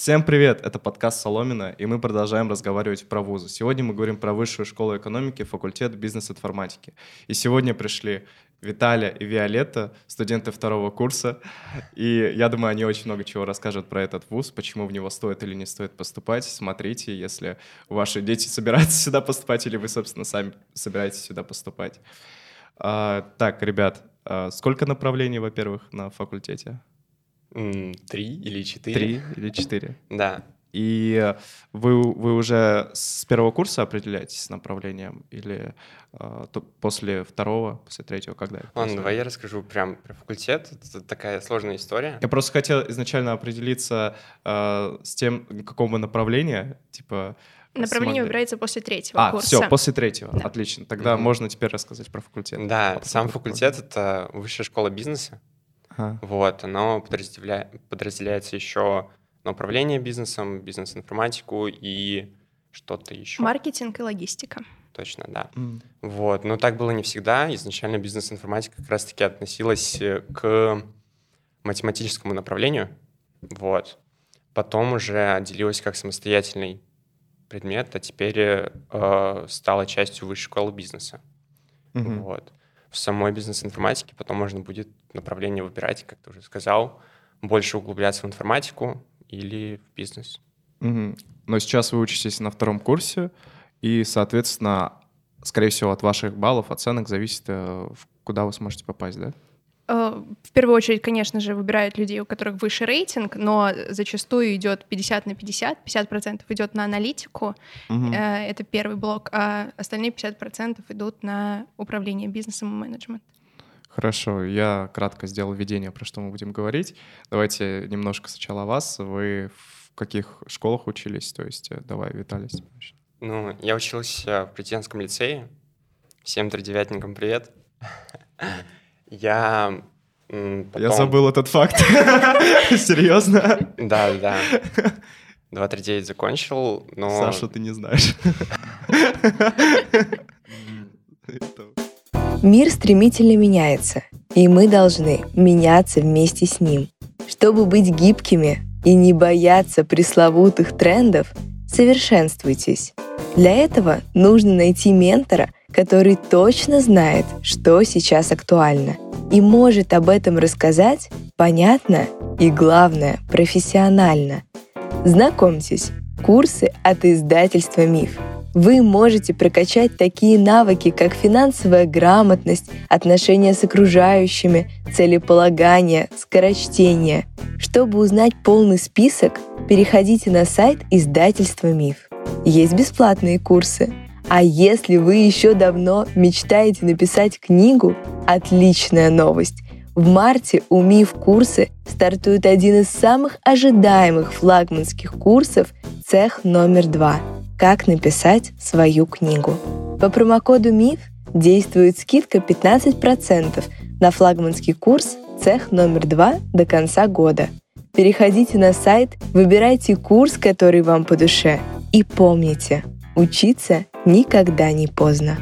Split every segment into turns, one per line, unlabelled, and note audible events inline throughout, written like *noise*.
Всем привет! Это подкаст Соломина, и мы продолжаем разговаривать про вузы. Сегодня мы говорим про Высшую школу экономики, факультет бизнес-информатики. И сегодня пришли Виталия и Виолетта, студенты второго курса. И я думаю, они очень много чего расскажут про этот вуз, почему в него стоит или не стоит поступать. Смотрите, если ваши дети собираются *laughs* сюда поступать, или вы, собственно, сами собираетесь сюда поступать. А, так, ребят, а сколько направлений, во-первых, на факультете?
Три или четыре.
Три или четыре.
Да.
И вы, вы уже с первого курса определяетесь с направлением или э, то после второго, после третьего, когда?
Ладно, давай я расскажу прям про факультет. Это такая сложная история.
Я просто хотел изначально определиться э, с тем, какого направления, типа...
Направление смогли... выбирается после третьего
а,
курса.
все, после третьего. Да. Отлично. Тогда mm-hmm. можно теперь рассказать про факультет.
Да, а сам факультет — это высшая школа бизнеса. Ага. Вот, оно подразделя... подразделяется еще на управление бизнесом, бизнес-информатику и что-то еще.
Маркетинг и логистика.
Точно, да. Mm. Вот, но так было не всегда. Изначально бизнес-информатика как раз-таки относилась э, к математическому направлению. Вот. Потом уже отделилась как самостоятельный предмет, а теперь э, стала частью высшей школы бизнеса. Mm-hmm. Вот в самой бизнес-информатике. Потом можно будет направление выбирать, как ты уже сказал, больше углубляться в информатику или в бизнес.
Угу. Но сейчас вы учитесь на втором курсе, и, соответственно, скорее всего, от ваших баллов, оценок зависит, э, куда вы сможете попасть, да?
Э, в первую очередь, конечно же, выбирают людей, у которых выше рейтинг, но зачастую идет 50 на 50, 50% идет на аналитику, угу. это первый блок, а остальные 50% идут на управление бизнесом и менеджмент.
Хорошо, я кратко сделал введение, про что мы будем говорить. Давайте немножко сначала о вас. Вы в каких школах учились? То есть э, давай, Виталий,
Ну, я учился в президентском лицее. Всем тридевятникам привет. Я
потом... Я забыл этот факт. *laughs* Серьезно?
Да, да. 239 закончил, но...
Саша, ты не знаешь.
Мир стремительно меняется, и мы должны меняться вместе с ним. Чтобы быть гибкими и не бояться пресловутых трендов, совершенствуйтесь. Для этого нужно найти ментора, который точно знает, что сейчас актуально, и может об этом рассказать понятно и, главное, профессионально. Знакомьтесь, курсы от издательства «Миф». Вы можете прокачать такие навыки, как финансовая грамотность, отношения с окружающими, целеполагание, скорочтение. Чтобы узнать полный список, переходите на сайт издательства «Миф». Есть бесплатные курсы. А если вы еще давно мечтаете написать книгу, отличная новость. В марте у МИФ курсы стартует один из самых ожидаемых флагманских курсов «Цех номер два» «Как написать свою книгу». По промокоду МИФ действует скидка 15% на флагманский курс «Цех номер два» до конца года. Переходите на сайт, выбирайте курс, который вам по душе – и помните, учиться никогда не поздно.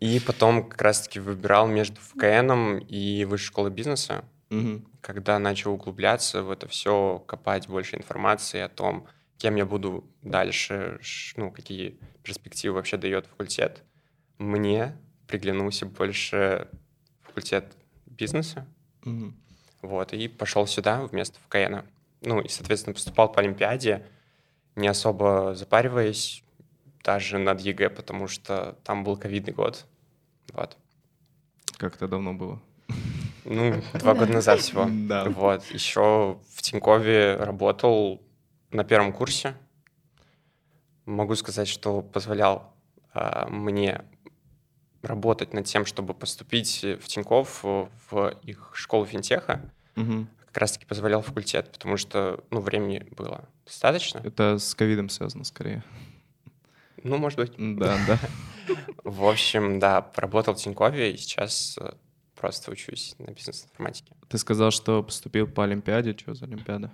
И потом как раз-таки выбирал между ФКНом и Высшей школой бизнеса, угу. когда начал углубляться в это все, копать больше информации о том, кем я буду дальше, ну, какие перспективы вообще дает факультет. Мне приглянулся больше факультет бизнеса. Угу. Вот, и пошел сюда вместо ФКНа. Ну, и, соответственно, поступал по Олимпиаде, не особо запариваясь даже над ЕГЭ, потому что там был ковидный год. Вот.
Как это давно было?
Ну, два года назад всего. Да. Вот. Еще в Тинькове работал на первом курсе. Могу сказать, что позволял а, мне работать над тем, чтобы поступить в Тиньков в их школу финтеха. Угу как раз-таки позволял факультет, потому что, ну, времени было достаточно.
Это с ковидом связано скорее.
Ну, может быть.
Да, да.
В общем, да, работал в Тинькове и сейчас э, просто учусь на бизнес-информатике.
Ты сказал, что поступил по Олимпиаде. Что за Олимпиада?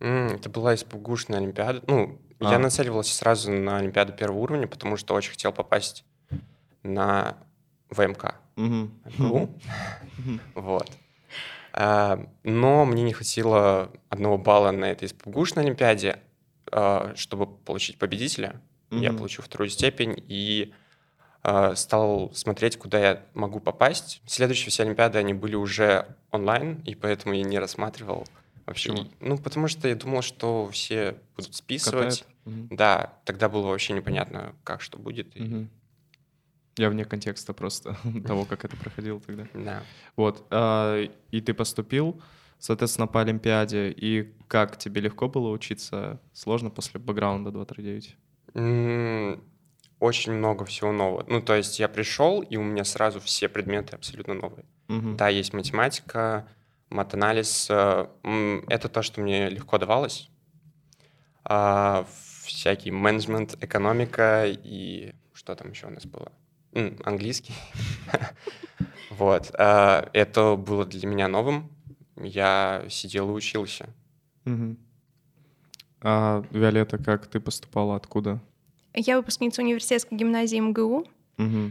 это была ИСПГУшная Олимпиада. Ну, а. я нацеливался сразу на Олимпиаду первого уровня, потому что очень хотел попасть на ВМК. Угу. *laughs* Вот. А, но мне не хватило одного балла на этой СПГУшной Олимпиаде, а, чтобы получить победителя. Mm-hmm. Я получил вторую степень и а, стал смотреть, куда я могу попасть. Следующие все Олимпиады, они были уже онлайн, и поэтому я не рассматривал вообще.
Почему?
Ну, потому что я думал, что все будут списывать. Угу. Да, тогда было вообще непонятно, как что будет.
Угу. Я вне контекста просто *laughs* того, как это проходило тогда.
Да.
Вот. А, и ты поступил, соответственно, по Олимпиаде. И как тебе легко было учиться? Сложно после бэкграунда 239?
очень много всего нового. Ну, то есть я пришел, и у меня сразу все предметы абсолютно новые.
Угу.
Да, есть математика, матанализ. Э, это то, что мне легко давалось. А, всякий менеджмент, экономика и что там еще у нас было? Английский. *laughs* Вот. А, это было для меня новым. Я сидел и учился.
А, Виолетта, как ты поступала? Откуда?
Я выпускница университетской гимназии МГУ.
Угу.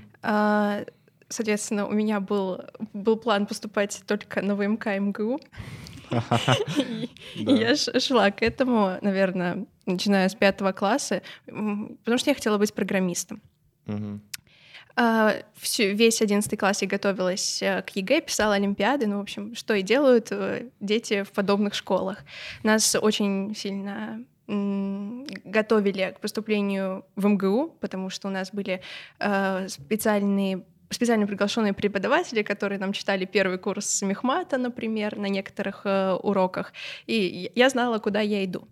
Соответственно, у меня был, был план поступать только на ВМК МГУ. *laughs* И я шла к этому, наверное, начиная с пятого класса, потому что я хотела быть программистом. Всю, весь одиннадцатый класс я готовилась э, к ЕГЭ, писала олимпиады, ну, в общем, что и делают э, дети в подобных школах. Нас очень сильно готовили к поступлению в МГУ, потому что у нас были э, специальные специально приглашенные преподаватели, которые нам читали первый курс мехмата, например, на некоторых уроках, и я знала, куда я иду.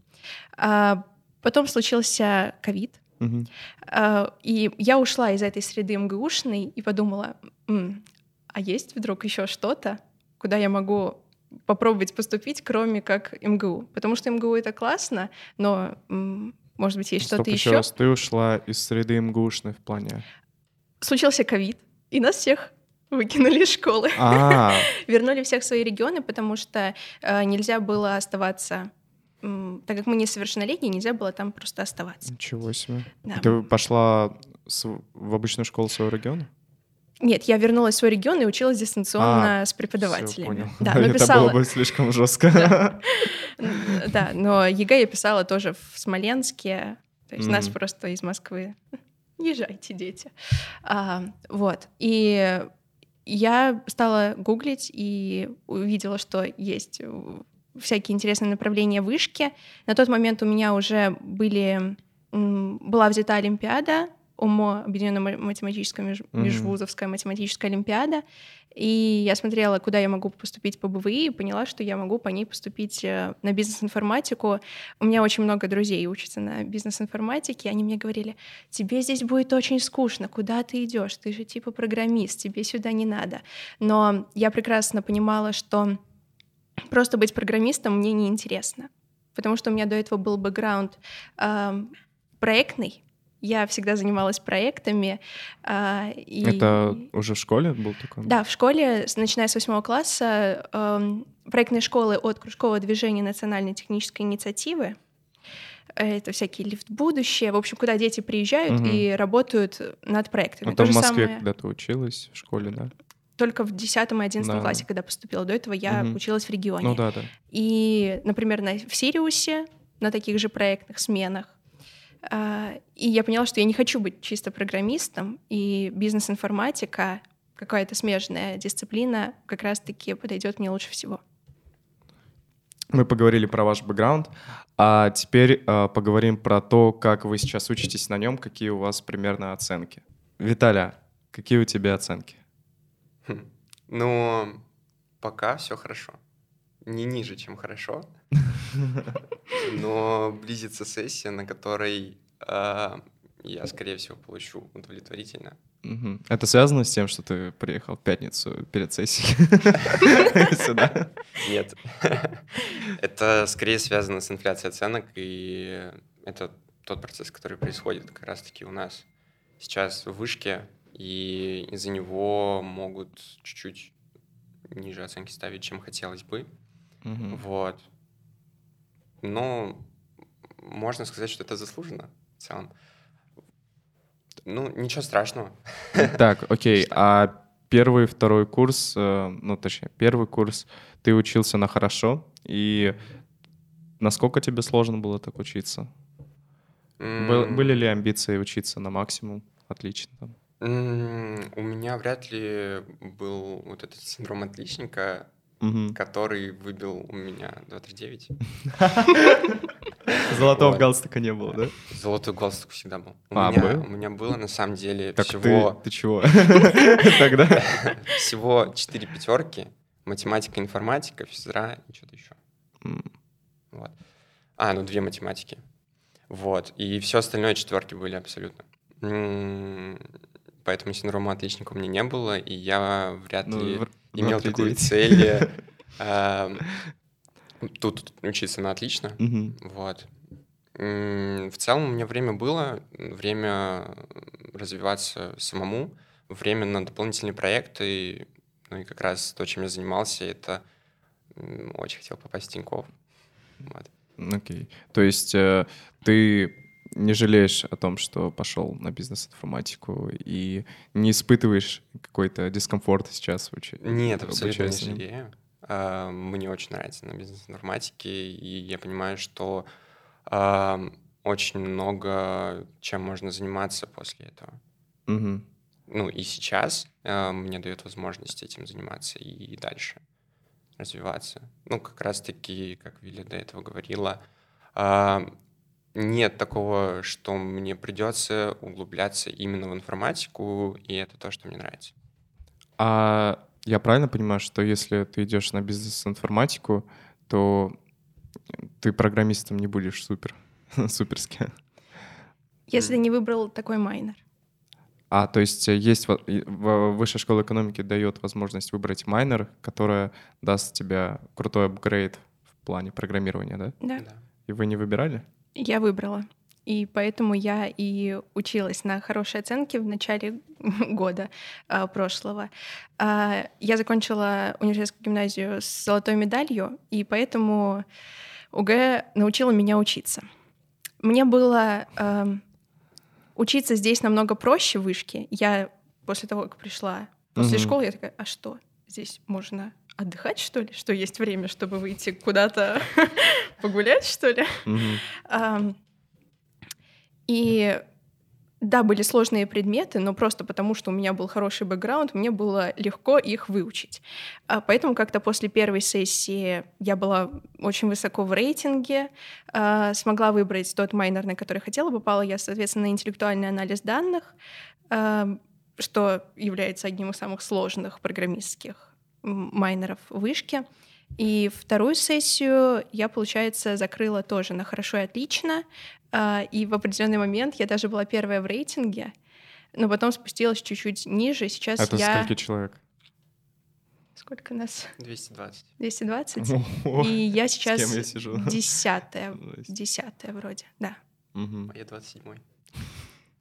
А потом случился ковид,
угу.
а, и я ушла из этой среды МГУшной и подумала, М, а есть вдруг еще что-то, куда я могу попробовать поступить, кроме как МГУ. Потому что МГУ это классно, но, может быть, есть что-то еще.
раз, ты ушла из среды МГУшной в плане?
Случился ковид, и нас всех выкинули из школы.
А. *laughs*
Вернули всех в свои регионы, потому что э, нельзя было оставаться так как мы несовершеннолетние, нельзя было там просто оставаться.
Ничего себе.
Да.
Ты пошла в обычную школу своего региона?
Нет, я вернулась в свой регион и училась дистанционно а, с преподавателями.
Понял.
Да, *laughs*
но писала... Это было бы слишком жестко. *laughs*
Да, но ЕГЭ я писала тоже в Смоленске. То есть нас просто из Москвы *laughs* езжайте, дети. А, вот. И я стала гуглить и увидела, что есть всякие интересные направления вышки. На тот момент у меня уже были была взята Олимпиада ОМО, Объединенная математическая меж... mm-hmm. межвузовская математическая олимпиада. И я смотрела, куда я могу поступить по БВИ, и поняла, что я могу по ней поступить э, на бизнес-информатику. У меня очень много друзей учатся на бизнес-информатике, и они мне говорили, тебе здесь будет очень скучно, куда ты идешь? Ты же типа программист, тебе сюда не надо. Но я прекрасно понимала, что просто быть программистом мне неинтересно, потому что у меня до этого был бэкграунд э, проектный, я всегда занималась проектами.
Э, и... Это уже в школе был такой?
Да, в школе, начиная с восьмого класса, э, проектные школы от кружкового движения национальной технической инициативы. Это всякие лифт будущее, в общем, куда дети приезжают угу. и работают над проектами.
А в Москве самое... когда ты училась в школе, да?
Только в 10 и 11 да. классе, когда поступила. До этого я угу. училась в регионе.
Ну да, да.
И, например, на, в Сириусе, на таких же проектных сменах, а, и я поняла, что я не хочу быть чисто программистом, и бизнес-информатика, какая-то смежная дисциплина, как раз-таки подойдет мне лучше всего.
Мы поговорили про ваш бэкграунд, а теперь э, поговорим про то, как вы сейчас учитесь на нем, какие у вас примерно оценки. Виталя, какие у тебя оценки?
Ну, пока все хорошо не ниже, чем хорошо, но близится сессия, на которой э, я, скорее всего, получу удовлетворительно.
Это связано с тем, что ты приехал в пятницу перед сессией *laughs* сюда?
Нет. Это скорее связано с инфляцией оценок, и это тот процесс, который происходит как раз-таки у нас сейчас в вышке, и из-за него могут чуть-чуть ниже оценки ставить, чем хотелось бы.
Угу.
Вот. Но можно сказать, что это заслуженно в целом. Ну, ничего страшного. *laughs*
Так, окей. А первый, второй курс, э, ну, точнее, первый курс ты учился на хорошо, и насколько тебе сложно было так учиться? Mm. Были ли амбиции учиться на максимум? Отлично.
Mm, у меня вряд ли был вот этот синдром отличника, угу. который выбил у меня 239. *laughs*
Золотого галстука не было, да?
Золотой галстук всегда был. У, а, меня, было на самом деле всего...
Ты, ты чего? *laughs* Тогда? *laughs*
Всего четыре пятерки. Математика, информатика, физра и что-то еще. Вот. А, ну две математики. Вот. И все остальное четверки были абсолютно. Поэтому синдрома отличника у меня не было, и я вряд ну, ли имел такую цель э, тут учиться на отлично. Вот. В целом у меня время было, время развиваться самому, время на дополнительные проекты, ну и как раз то, чем я занимался, это очень хотел попасть в Тинькофф.
Вот. Окей. Okay. То есть э, ты не жалеешь о том, что пошел на бизнес-информатику и не испытываешь какой-то дискомфорт сейчас в учении?
Нет, абсолютно не жалею. А, мне очень нравится на бизнес-информатике, и я понимаю, что а, очень много чем можно заниматься после этого. Угу. Ну и сейчас а, мне дает возможность этим заниматься и дальше развиваться. Ну, как раз-таки, как Виля до этого говорила, нет такого, что мне придется углубляться именно в информатику, и это то, что мне нравится.
А я правильно понимаю, что если ты идешь на бизнес-информатику, то ты программистом не будешь супер, *laughs* суперски?
Если не выбрал такой майнер.
А, то есть э, есть в высшей школе экономики дает возможность выбрать майнер, которая даст тебе крутой апгрейд в плане программирования, да?
Да.
И вы не выбирали?
Я выбрала. И поэтому я и училась на хорошие оценки в начале *laughs* года э, прошлого. Э, я закончила университетскую гимназию с золотой медалью, и поэтому УГ научила меня учиться. Мне было э, учиться здесь намного проще в вышке. Я после того, как пришла после угу. школы, я такая, а что, здесь можно отдыхать, что ли? Что есть время, чтобы выйти куда-то *laughs* погулять, что ли? И да, были сложные предметы, но просто потому, что у меня был хороший бэкграунд, мне было легко их выучить. А поэтому как-то после первой сессии я была очень высоко в рейтинге, а, смогла выбрать тот майнер, на который хотела, попала я, соответственно, на интеллектуальный анализ данных, что является одним из самых сложных программистских майнеров в вышке. И вторую сессию я, получается, закрыла тоже на хорошо и отлично. А, и в определенный момент я даже была первая в рейтинге, но потом спустилась чуть-чуть ниже. Сейчас
Это
я...
сколько человек?
Сколько нас?
220.
220? И я сейчас
С кем я сижу?
десятая. Десятая вроде, да.
Угу. А я 27-й.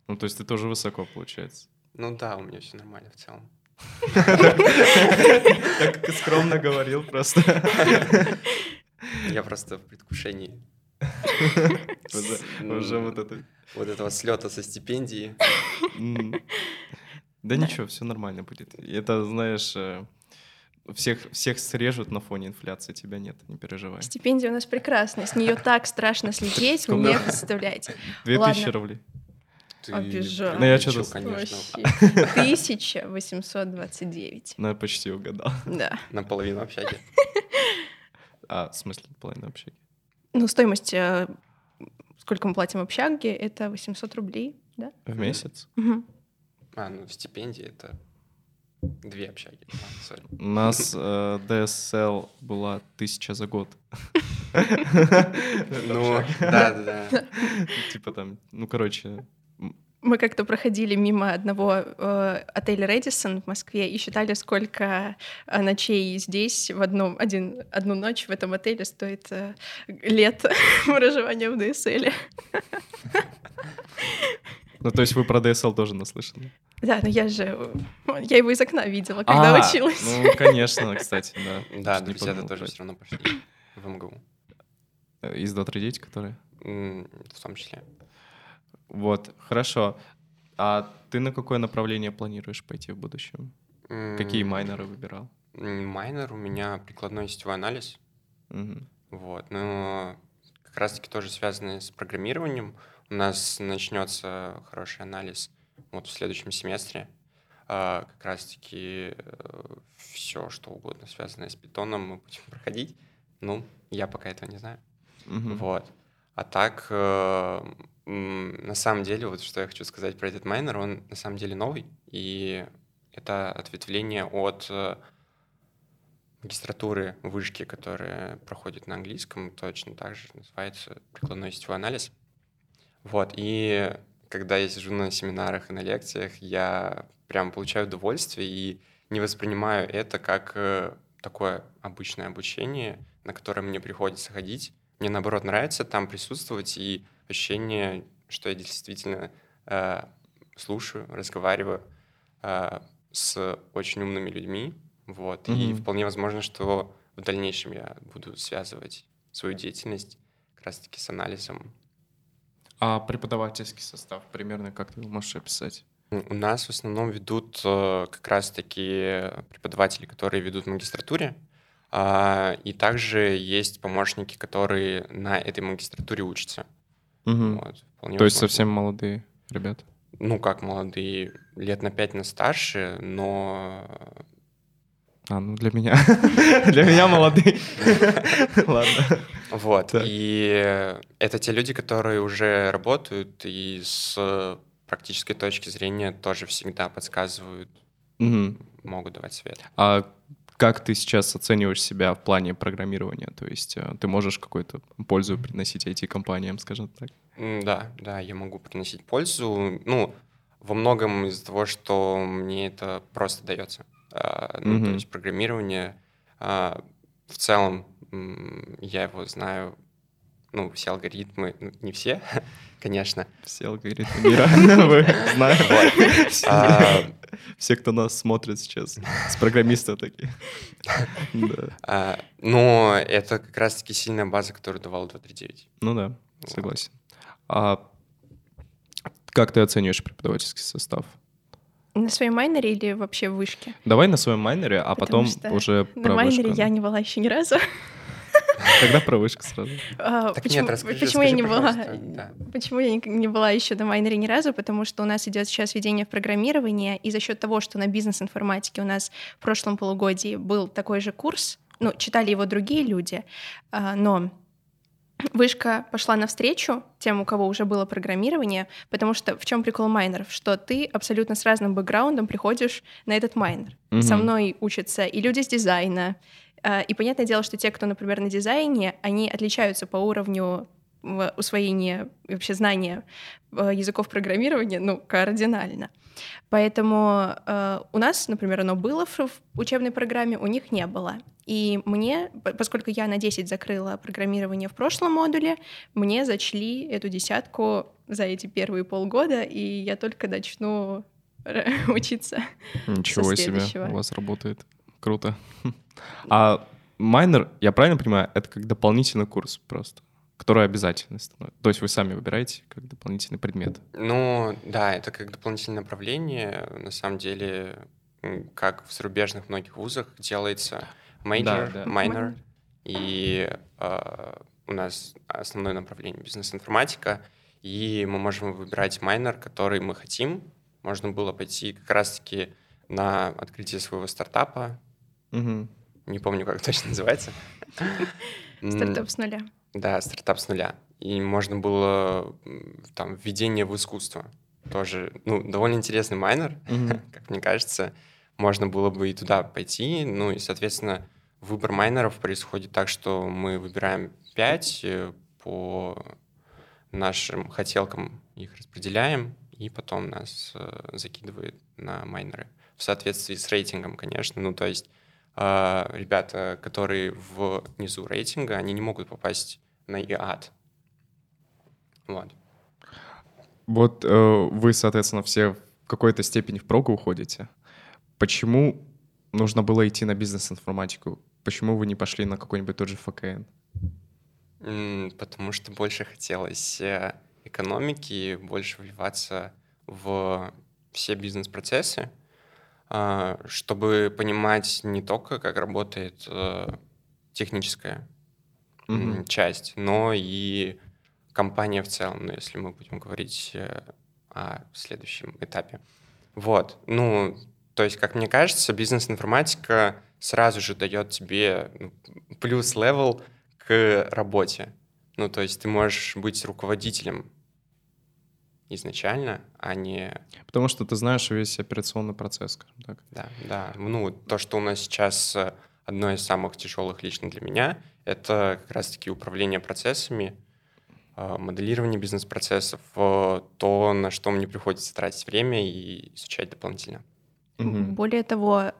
Ну, то есть ты тоже высоко, получается?
Ну да, у меня все нормально в целом.
Так скромно говорил просто.
Я просто в предвкушении.
Уже вот это...
Вот этого слета со стипендии.
Да ничего, все нормально будет. Это, знаешь, э, всех, всех срежут на фоне инфляции, тебя нет, не переживай.
Стипендия у нас прекрасная, с нее так страшно слететь, вы не представляете.
Две тысячи рублей.
Ты... Обижаю.
Ну, я что-то...
конечно.
1829. *laughs*
Ну, я почти угадал.
Да.
Наполовину общаги. *laughs*
А, в смысле наполовину общаги?
Ну, стоимость, э, сколько мы платим общаге, это 800 рублей, да?
В месяц?
Угу.
А, ну, стипендия — это две общаги. А,
У нас э, DSL была тысяча за год. *laughs*
Ну, да-да-да.
Типа там, ну, короче,
мы как-то проходили мимо одного э, отеля Редисон в Москве и считали, сколько э, ночей здесь в одном, один, одну ночь в этом отеле стоит э, лет *laughs* проживания в ДСЛ.
Ну, то есть вы про ДСЛ тоже наслышаны?
Да, но я же... Я его из окна видела, когда а, училась.
Ну, конечно, кстати, да.
Да, друзья тоже все равно пошли в МГУ.
Э, из 239, которые?
В том числе.
Вот, хорошо. А ты на какое направление планируешь пойти в будущем? Какие майнеры выбирал?
Майнер у меня прикладной сетевой анализ.
Угу.
Вот, но как раз-таки тоже связанный с программированием. У нас начнется хороший анализ вот в следующем семестре. А, как раз-таки э, все, что угодно связанное с питоном мы будем проходить. Ну, я пока этого не знаю.
Угу.
Вот. А так, э, на самом деле, вот что я хочу сказать про этот майнер, он на самом деле новый, и это ответвление от э, магистратуры вышки, которая проходит на английском, точно так же называется прикладной сетевой анализ. Вот, и когда я сижу на семинарах и на лекциях, я прям получаю удовольствие и не воспринимаю это как э, такое обычное обучение, на которое мне приходится ходить. Мне, наоборот, нравится там присутствовать и ощущение, что я действительно э, слушаю, разговариваю э, с очень умными людьми, вот, mm-hmm. и вполне возможно, что в дальнейшем я буду связывать свою деятельность как раз-таки с анализом.
А преподавательский состав примерно как ты можешь описать?
У нас в основном ведут э, как раз-таки преподаватели, которые ведут в магистратуре, и также есть помощники, которые на этой магистратуре учатся.
Угу. Вот, То возможно. есть совсем молодые ребята?
Ну, как молодые, лет на пять на старше, но
а, ну для меня. *laughs* для меня молодые. *laughs* Ладно.
Вот. И это те люди, которые уже работают и с практической точки зрения тоже всегда подсказывают, могут давать совет.
А как ты сейчас оцениваешь себя в плане программирования? То есть э, ты можешь какую-то пользу приносить IT-компаниям, скажем так?
Да, да, я могу приносить пользу. Ну, во многом из-за того, что мне это просто дается. А, ну, mm-hmm. то есть программирование а, в целом я его знаю, ну, все алгоритмы, ну, не все, *laughs* конечно.
Все алгоритмы мира вы *laughs* знаете. А, все, кто нас смотрит сейчас, с программистов такие. *laughs*
Но это как раз-таки сильная база, которую давал 239.
Ну да, согласен. А как ты оцениваешь преподавательский состав?
На своем майнере или вообще в вышке?
Давай на своем майнере, а Потому потом уже
про На майнере я не была еще ни разу.
Тогда про вышку сразу.
А, так почему, нет, расскажи, почему расскажи, я не была? Да. Почему я не, не была еще на майнере ни разу? Потому что у нас идет сейчас введение в программирование, и за счет того, что на бизнес-информатике у нас в прошлом полугодии был такой же курс, ну, читали его другие люди, а, но Вышка пошла навстречу тем, у кого уже было программирование, потому что в чем прикол майнеров? Что ты абсолютно с разным бэкграундом приходишь на этот майнер. Mm-hmm. Со мной учатся и люди с дизайна. А, и понятное дело, что те, кто, например, на дизайне, они отличаются по уровню усвоения вообще знания э, языков программирования, ну, кардинально. Поэтому э, у нас, например, оно было в, в учебной программе, у них не было. И мне, поскольку я на 10 закрыла программирование в прошлом модуле, мне зачли эту десятку за эти первые полгода, и я только начну *laughs* учиться.
Ничего себе, у вас работает. Круто. *laughs* А майнер, я правильно понимаю, это как дополнительный курс просто? который обязательно становится. То есть вы сами выбираете как дополнительный предмет.
Ну, да, это как дополнительное направление. На самом деле, как в зарубежных многих вузах делается major, да, да. minor, и э, у нас основное направление бизнес-информатика, и мы можем выбирать майнер, который мы хотим. Можно было пойти как раз-таки на открытие своего стартапа.
Угу.
Не помню, как точно называется. *laughs*
Стартап с нуля.
Да, стартап с нуля. И можно было там введение в искусство. Тоже, ну, довольно интересный майнер, mm-hmm. *laughs* как мне кажется. Можно было бы и туда пойти. Ну и, соответственно, выбор майнеров происходит так, что мы выбираем 5 э, по нашим хотелкам их распределяем, и потом нас э, закидывает на майнеры. В соответствии с рейтингом, конечно. Ну, то есть ребята, которые внизу рейтинга, они не могут попасть на ИАД. Вот.
Вот э, вы, соответственно, все в какой-то степени в прогу уходите. Почему нужно было идти на бизнес-информатику? Почему вы не пошли на какой-нибудь тот же ФКН?
Потому что больше хотелось э, экономики, больше вливаться в все бизнес-процессы. А, чтобы понимать не только, как работает э, техническая mm-hmm. часть, но и компания в целом, ну, если мы будем говорить э, о следующем этапе. Вот, ну, то есть, как мне кажется, бизнес-информатика сразу же дает тебе ну, плюс-левел к работе. Ну, то есть ты можешь быть руководителем изначально, а не...
Потому что ты знаешь весь операционный процесс, скажем так.
Да, да. Ну, то, что у нас сейчас э, одно из самых тяжелых лично для меня, это как раз-таки управление процессами, э, моделирование бизнес-процессов, э, то, на что мне приходится тратить время и изучать дополнительно.
Более того,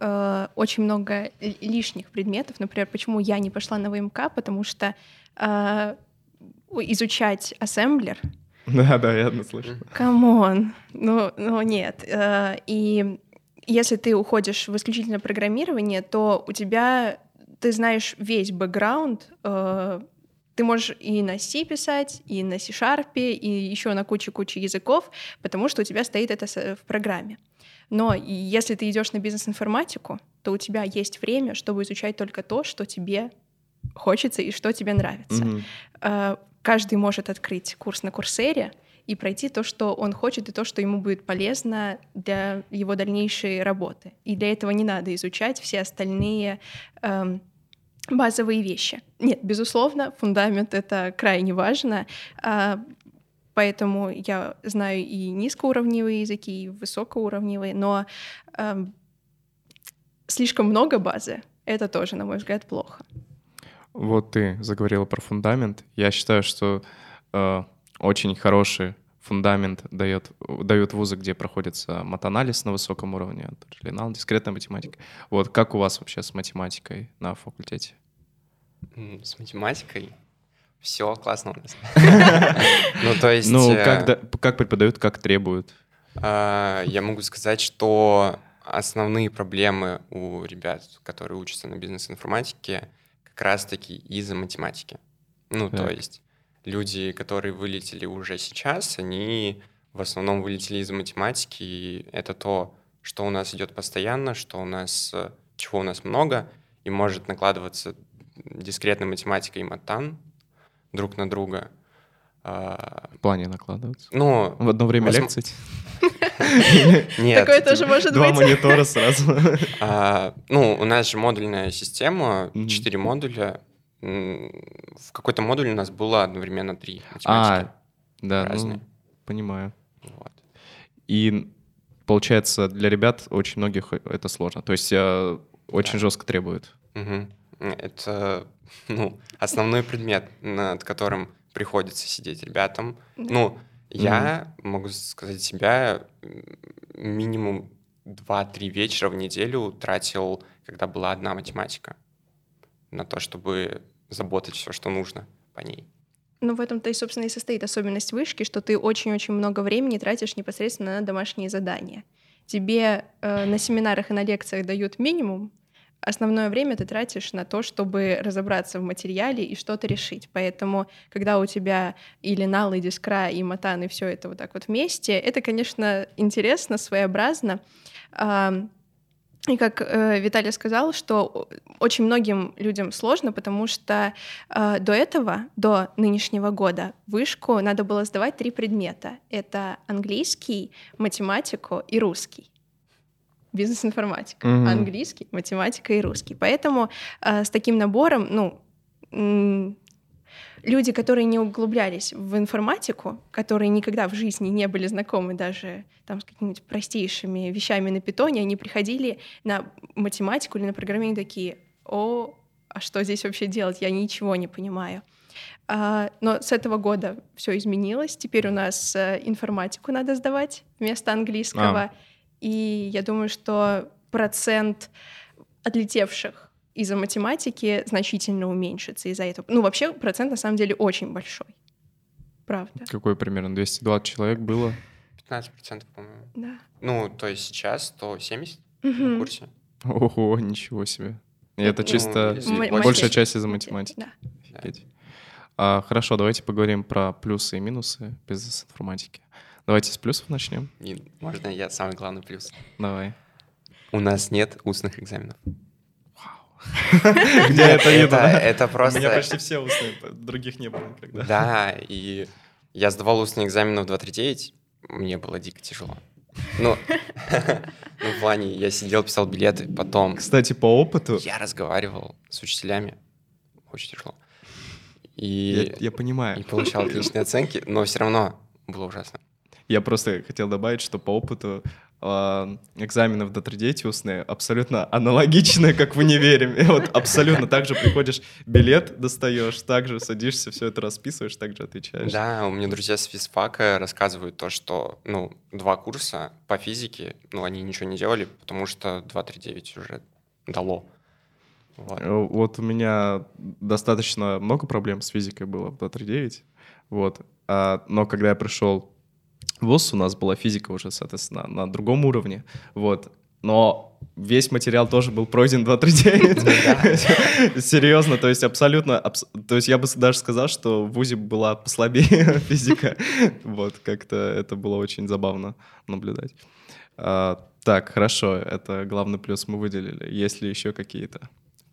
очень много лишних предметов. Например, почему я не пошла на ВМК, потому что изучать ассемблер *laughs*
Да, да, я слышал.
Come on, ну, ну нет. Э, и если ты уходишь в исключительно программирование, то у тебя ты знаешь весь бэкграунд, э, ты можешь и на C писать, и на C-Sharp, и еще на кучу-кучу языков, потому что у тебя стоит это в программе. Но если ты идешь на бизнес-информатику, то у тебя есть время, чтобы изучать только то, что тебе хочется и что тебе нравится. Mm-hmm каждый может открыть курс на Курсере и пройти то, что он хочет, и то, что ему будет полезно для его дальнейшей работы. И для этого не надо изучать все остальные эм, базовые вещи. Нет, безусловно, фундамент — это крайне важно, э, поэтому я знаю и низкоуровневые языки, и высокоуровневые, но э, слишком много базы — это тоже, на мой взгляд, плохо.
Вот ты заговорила про фундамент. Я считаю, что э, очень хороший фундамент дает, дают вузы, где проходится матанализ на высоком уровне, ленал, дискретная математика. Вот как у вас вообще с математикой на факультете?
С математикой все классно у нас. *laughs* Ну, то есть...
Ну, э, как преподают, как требуют?
А, я могу сказать, что основные проблемы у ребят, которые учатся на бизнес-информатике, как раз-таки из-за математики. Ну, так. то есть люди, которые вылетели уже сейчас, они в основном вылетели из-за математики, и это то, что у нас идет постоянно, что у нас, чего у нас много, и может накладываться дискретная математика и матан друг на друга.
А, в плане накладываться?
Ну,
в одно время возм... лекции? *laughs*
Нет. Такое тоже может
быть. Два монитора сразу. *laughs*
А, ну, у нас же модульная система, четыре модуля. В какой-то модуле у нас было одновременно три математики. А,
да, ну, понимаю. И получается, для ребят очень многих это сложно. То есть э, очень жестко требуют.
Это ну, основной предмет, над которым приходится сидеть ребятам. Ну, я mm-hmm. могу сказать себя, минимум 2-3 вечера в неделю тратил, когда была одна математика, на то, чтобы заботать все, что нужно по ней.
Ну, в этом-то и, собственно, и состоит особенность вышки, что ты очень-очень много времени тратишь непосредственно на домашние задания. Тебе э, на семинарах и на лекциях дают минимум, основное время ты тратишь на то, чтобы разобраться в материале и что-то решить. Поэтому, когда у тебя и линал, и дискра, и матан, и все это вот так вот вместе, это, конечно, интересно, своеобразно. И как э, Виталий сказал, что очень многим людям сложно, потому что э, до этого, до нынешнего года, вышку надо было сдавать три предмета. Это английский, математику и русский бизнес-информатика, mm-hmm. английский, математика и русский. Поэтому э, с таким набором, ну, люди, которые не углублялись в информатику, которые никогда в жизни не были знакомы даже там с какими-нибудь простейшими вещами на питоне, они приходили на математику или на программирование такие, о, а что здесь вообще делать? Я ничего не понимаю. А, но с этого года все изменилось. Теперь у нас э, информатику надо сдавать вместо английского. А. И я думаю, что процент отлетевших из-за математики значительно уменьшится из-за этого. Ну, вообще процент на самом деле очень большой. Правда.
Какой примерно? 220 человек было?
15%, по-моему.
Да.
Ну, то есть сейчас 170 угу. на курсе.
Ого, ничего себе. И это ну, чисто ну, большая часть из-за математики.
Да.
да. А, хорошо, давайте поговорим про плюсы и минусы бизнес-информатики. Давайте с плюсов начнем.
И можно я самый главный плюс?
Давай.
У нас нет устных экзаменов. *laughs*
Где это видно?
Это просто...
У меня почти все устные, других не было никогда.
Да, и я сдавал устные экзамены в 239, мне было дико тяжело. Ну, *laughs* ну, в плане, я сидел, писал билеты, потом...
Кстати, по опыту...
Я разговаривал с учителями, очень тяжело. И,
я, я понимаю.
И получал отличные оценки, но все равно было ужасно.
Я просто хотел добавить, что по опыту э, экзаменов до 3 устные абсолютно аналогичные, как в универе. Вот абсолютно так же приходишь, билет достаешь, так же садишься, все это расписываешь, так же отвечаешь.
Да, у меня друзья с физфака рассказывают то, что, ну, два курса по физике, ну, они ничего не делали, потому что 239 уже дало.
Вот. Э, вот у меня достаточно много проблем с физикой было в 239, вот. А, но когда я пришел ВУЗ, у нас была физика уже, соответственно, на другом уровне, вот. Но весь материал тоже был пройден 239. *laughs* Серьезно, то есть абсолютно... То есть я бы даже сказал, что в ВУЗе была послабее *laughs* физика. Вот, как-то это было очень забавно наблюдать. А, так, хорошо, это главный плюс мы выделили. Есть ли еще какие-то?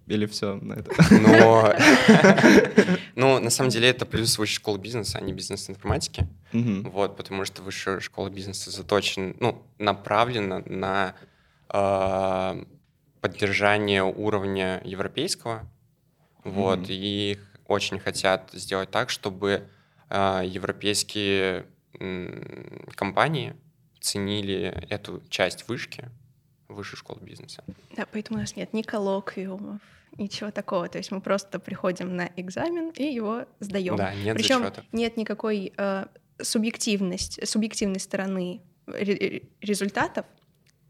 Или все на это?
Но, *laughs* *laughs* ну, на самом деле это плюс высшей школы бизнеса, а не бизнес-информатики. Вот, потому что высшая школа бизнеса заточена, ну, направлена на э, поддержание уровня европейского. Вот, и очень хотят сделать так, чтобы э, европейские э, компании ценили эту часть вышки, высшей школы бизнеса.
Да, поэтому у нас нет ни коллоквиумов, ничего такого. То есть мы просто приходим на экзамен и его сдаем.
Да, нет
Причем
зачета.
нет никакой э, субъективности, субъективной стороны результатов.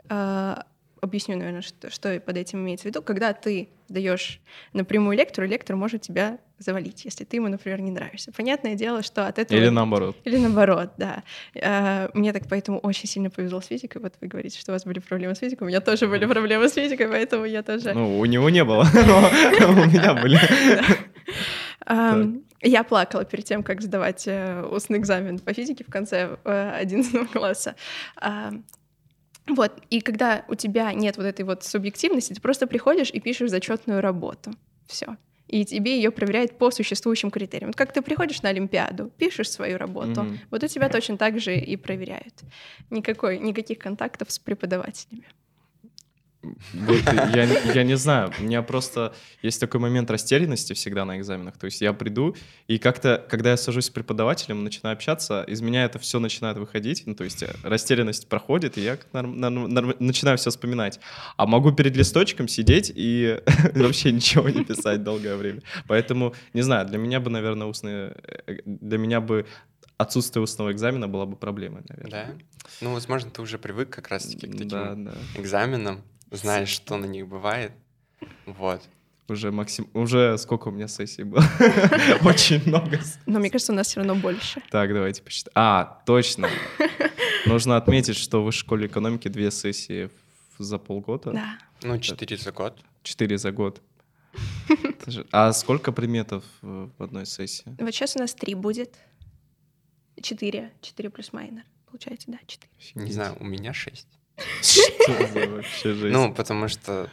Э, объясню, наверное, что, что под этим имеется в виду. Когда ты даешь напрямую лектору, лектор может тебя завалить, если ты ему, например, не нравишься. Понятное дело, что от этого...
Или наоборот.
Или наоборот, да. А, мне так поэтому очень сильно повезло с физикой. Вот вы говорите, что у вас были проблемы с физикой. У меня тоже были проблемы с физикой, поэтому я тоже...
Ну, у него не было, *laughs* но у меня были.
Я плакала перед тем, как сдавать э, устный экзамен по физике в конце 11 э, класса. Вот, и когда у тебя нет вот этой вот субъективности, ты просто приходишь и пишешь зачетную работу. Все. И тебе ее проверяют по существующим критериям. Вот как ты приходишь на Олимпиаду, пишешь свою работу, mm-hmm. вот у тебя точно так же и проверяют. Никакой, никаких контактов с преподавателями.
Я, я не знаю, у меня просто есть такой момент растерянности всегда на экзаменах. То есть я приду, и как-то, когда я сажусь с преподавателем, начинаю общаться, из меня это все начинает выходить. Ну, то есть э, растерянность проходит, и я норм, норм, норм, начинаю все вспоминать. А могу перед листочком сидеть и *laughs* вообще ничего не писать долгое время. Поэтому, не знаю, для меня бы, наверное, устные... Э, для меня бы отсутствие устного экзамена была бы проблемой, наверное.
Да? Ну, возможно, ты уже привык как раз-таки к таким
да, да.
экзаменам знаешь, что на них бывает. Вот.
Уже максим... Уже сколько у меня сессий было? *laughs* Очень много.
Но мне кажется, у нас все равно больше.
Так, давайте посчитаем. А, точно. Нужно отметить, что в высшей школе экономики две сессии за полгода.
Да.
Ну, четыре за год.
Четыре за год. А сколько предметов в одной сессии?
Вот сейчас у нас три будет. Четыре. Четыре плюс майнер. Получается, да, четыре.
Не знаю, у меня шесть.
Что за вообще жизнь?
Ну, потому что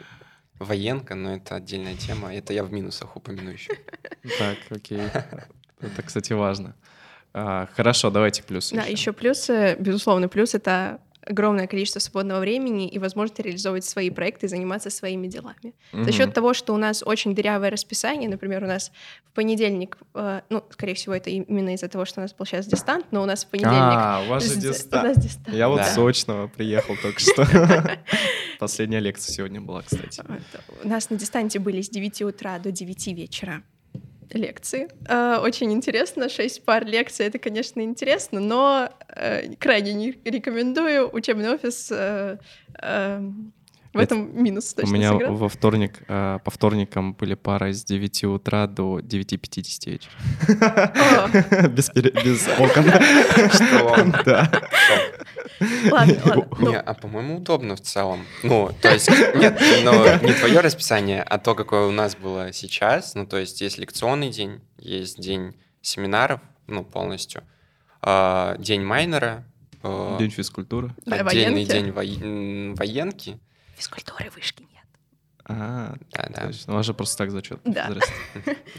военка, но это отдельная тема. Это я в минусах упомяну еще.
Так, окей. Это, кстати, важно. А, хорошо, давайте плюсы.
Да, еще. еще плюсы, безусловно, плюс — это огромное количество свободного времени и возможность реализовывать свои проекты и заниматься своими делами. Mm-hmm. За счет того, что у нас очень дырявое расписание, например, у нас в понедельник, э, ну, скорее всего, это именно из-за того, что у нас был сейчас дистант, но у нас в понедельник...
А, у вас же *laughs* дистант. дистант. Я вот да. с очного приехал только *laughs* что. *laughs* Последняя лекция сегодня была, кстати.
У нас на дистанте были с 9 утра до 9 вечера лекции. Э, очень интересно, шесть пар лекций, это, конечно, интересно, но э, крайне не рекомендую учебный офис э, в этом минус
точно У меня сыграл. во вторник, э, по вторникам были пары с 9 утра до 9.50 вечера. *laughs* Без, без окон.
Что? *laughs*
Да. *laughs*
Ладно, ладно.
Не, ну. а по-моему удобно в целом. Ну, то есть, нет, но не твое расписание, а то, какое у нас было сейчас. Ну, то есть, есть лекционный день, есть день семинаров, ну, полностью, а, день майнера,
а, День физкультуры.
Отдельный день военки
Физкультуры вышки нет.
А,
да, да.
у вас же просто так зачет.
Да.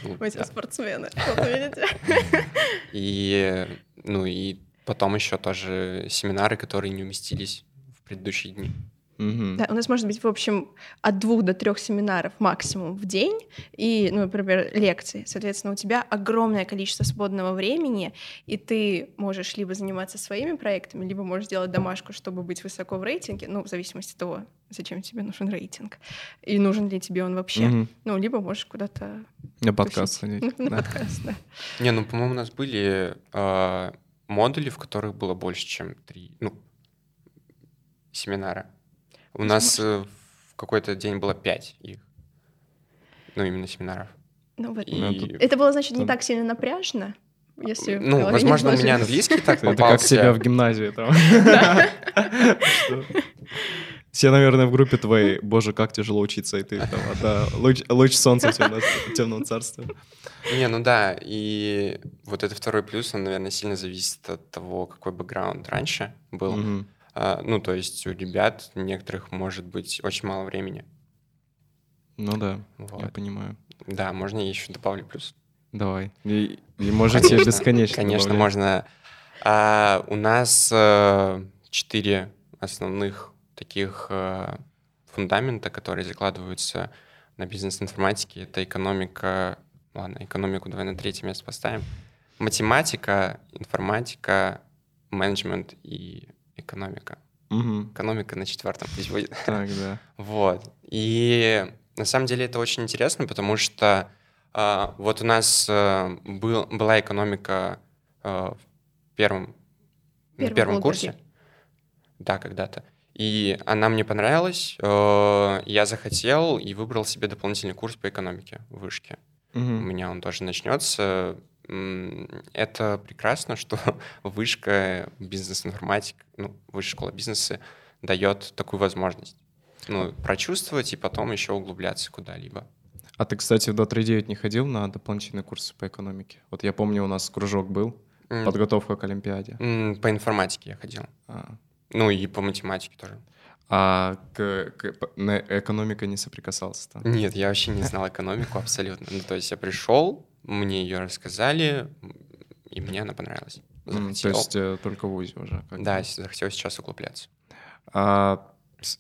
Мы *laughs* все спортсмены, вот видите. *laughs*
И, ну, и потом еще тоже семинары, которые не уместились в предыдущие дни.
Угу. Да, у нас может быть, в общем, от двух до трех семинаров максимум в день, и, ну, например, лекции. Соответственно, у тебя огромное количество свободного времени, и ты можешь либо заниматься своими проектами, либо можешь делать домашку, чтобы быть высоко в рейтинге, ну, в зависимости от того, зачем тебе нужен рейтинг, и нужен ли тебе он вообще. Угу. Ну, либо можешь куда-то...
На подкаст ходить. *laughs*
На, подкаст, да.
Не, ну, по-моему, у нас были э, модули, в которых было больше, чем три, ну, семинара. У нас э, в какой-то день было пять их. Ну, именно семинаров.
Ну, вот. И... Ну, это было, значит, не так сильно напряжно? Если
ну, возможно, у меня английский так попался. Это
как тебя в гимназии там. *laughs* *laughs* Все, наверное, в группе твоей, боже, как тяжело учиться, и ты там, да, луч, луч солнца в темном царстве.
Не, ну да, и вот это второй плюс, он, наверное, сильно зависит от того, какой бэкграунд раньше был. А, ну, то есть у ребят некоторых может быть очень мало времени.
Ну да, вот. я понимаю.
Да, можно я еще добавлю плюс?
Давай. И, и можете конечно, бесконечно
Конечно, добавлять. можно. А, у нас а, четыре основных таких а, фундамента, которые закладываются на бизнес-информатике. Это экономика... Ладно, экономику давай на третье место поставим. Математика, информатика, менеджмент и экономика.
Угу.
Экономика на четвертом здесь будет.
Так, да. *laughs*
Вот. И на самом деле это очень интересно, потому что э, вот у нас э, был, была экономика э, в первом, Первый на первом курсе. Да, когда-то. И она мне понравилась, э, я захотел и выбрал себе дополнительный курс по экономике в вышке. Угу. У меня он тоже начнется это прекрасно, *laughs* что вышка бизнес-информатик, ну, высшая школа бизнеса дает такую возможность. Ну, прочувствовать и потом еще углубляться куда-либо.
А ты, кстати, в 239 не ходил на дополнительные курсы по экономике? Вот я помню, у нас кружок был, подготовка к Олимпиаде.
По информатике я ходил. А. Ну и по математике тоже.
А к, к, на экономика не соприкасался там?
Нет, я вообще не знал экономику абсолютно. Ну, то есть я пришел, мне ее рассказали, и мне она понравилась.
Захотел. То есть э, только в ВУЗе уже?
Да, захотел сейчас углубляться.
А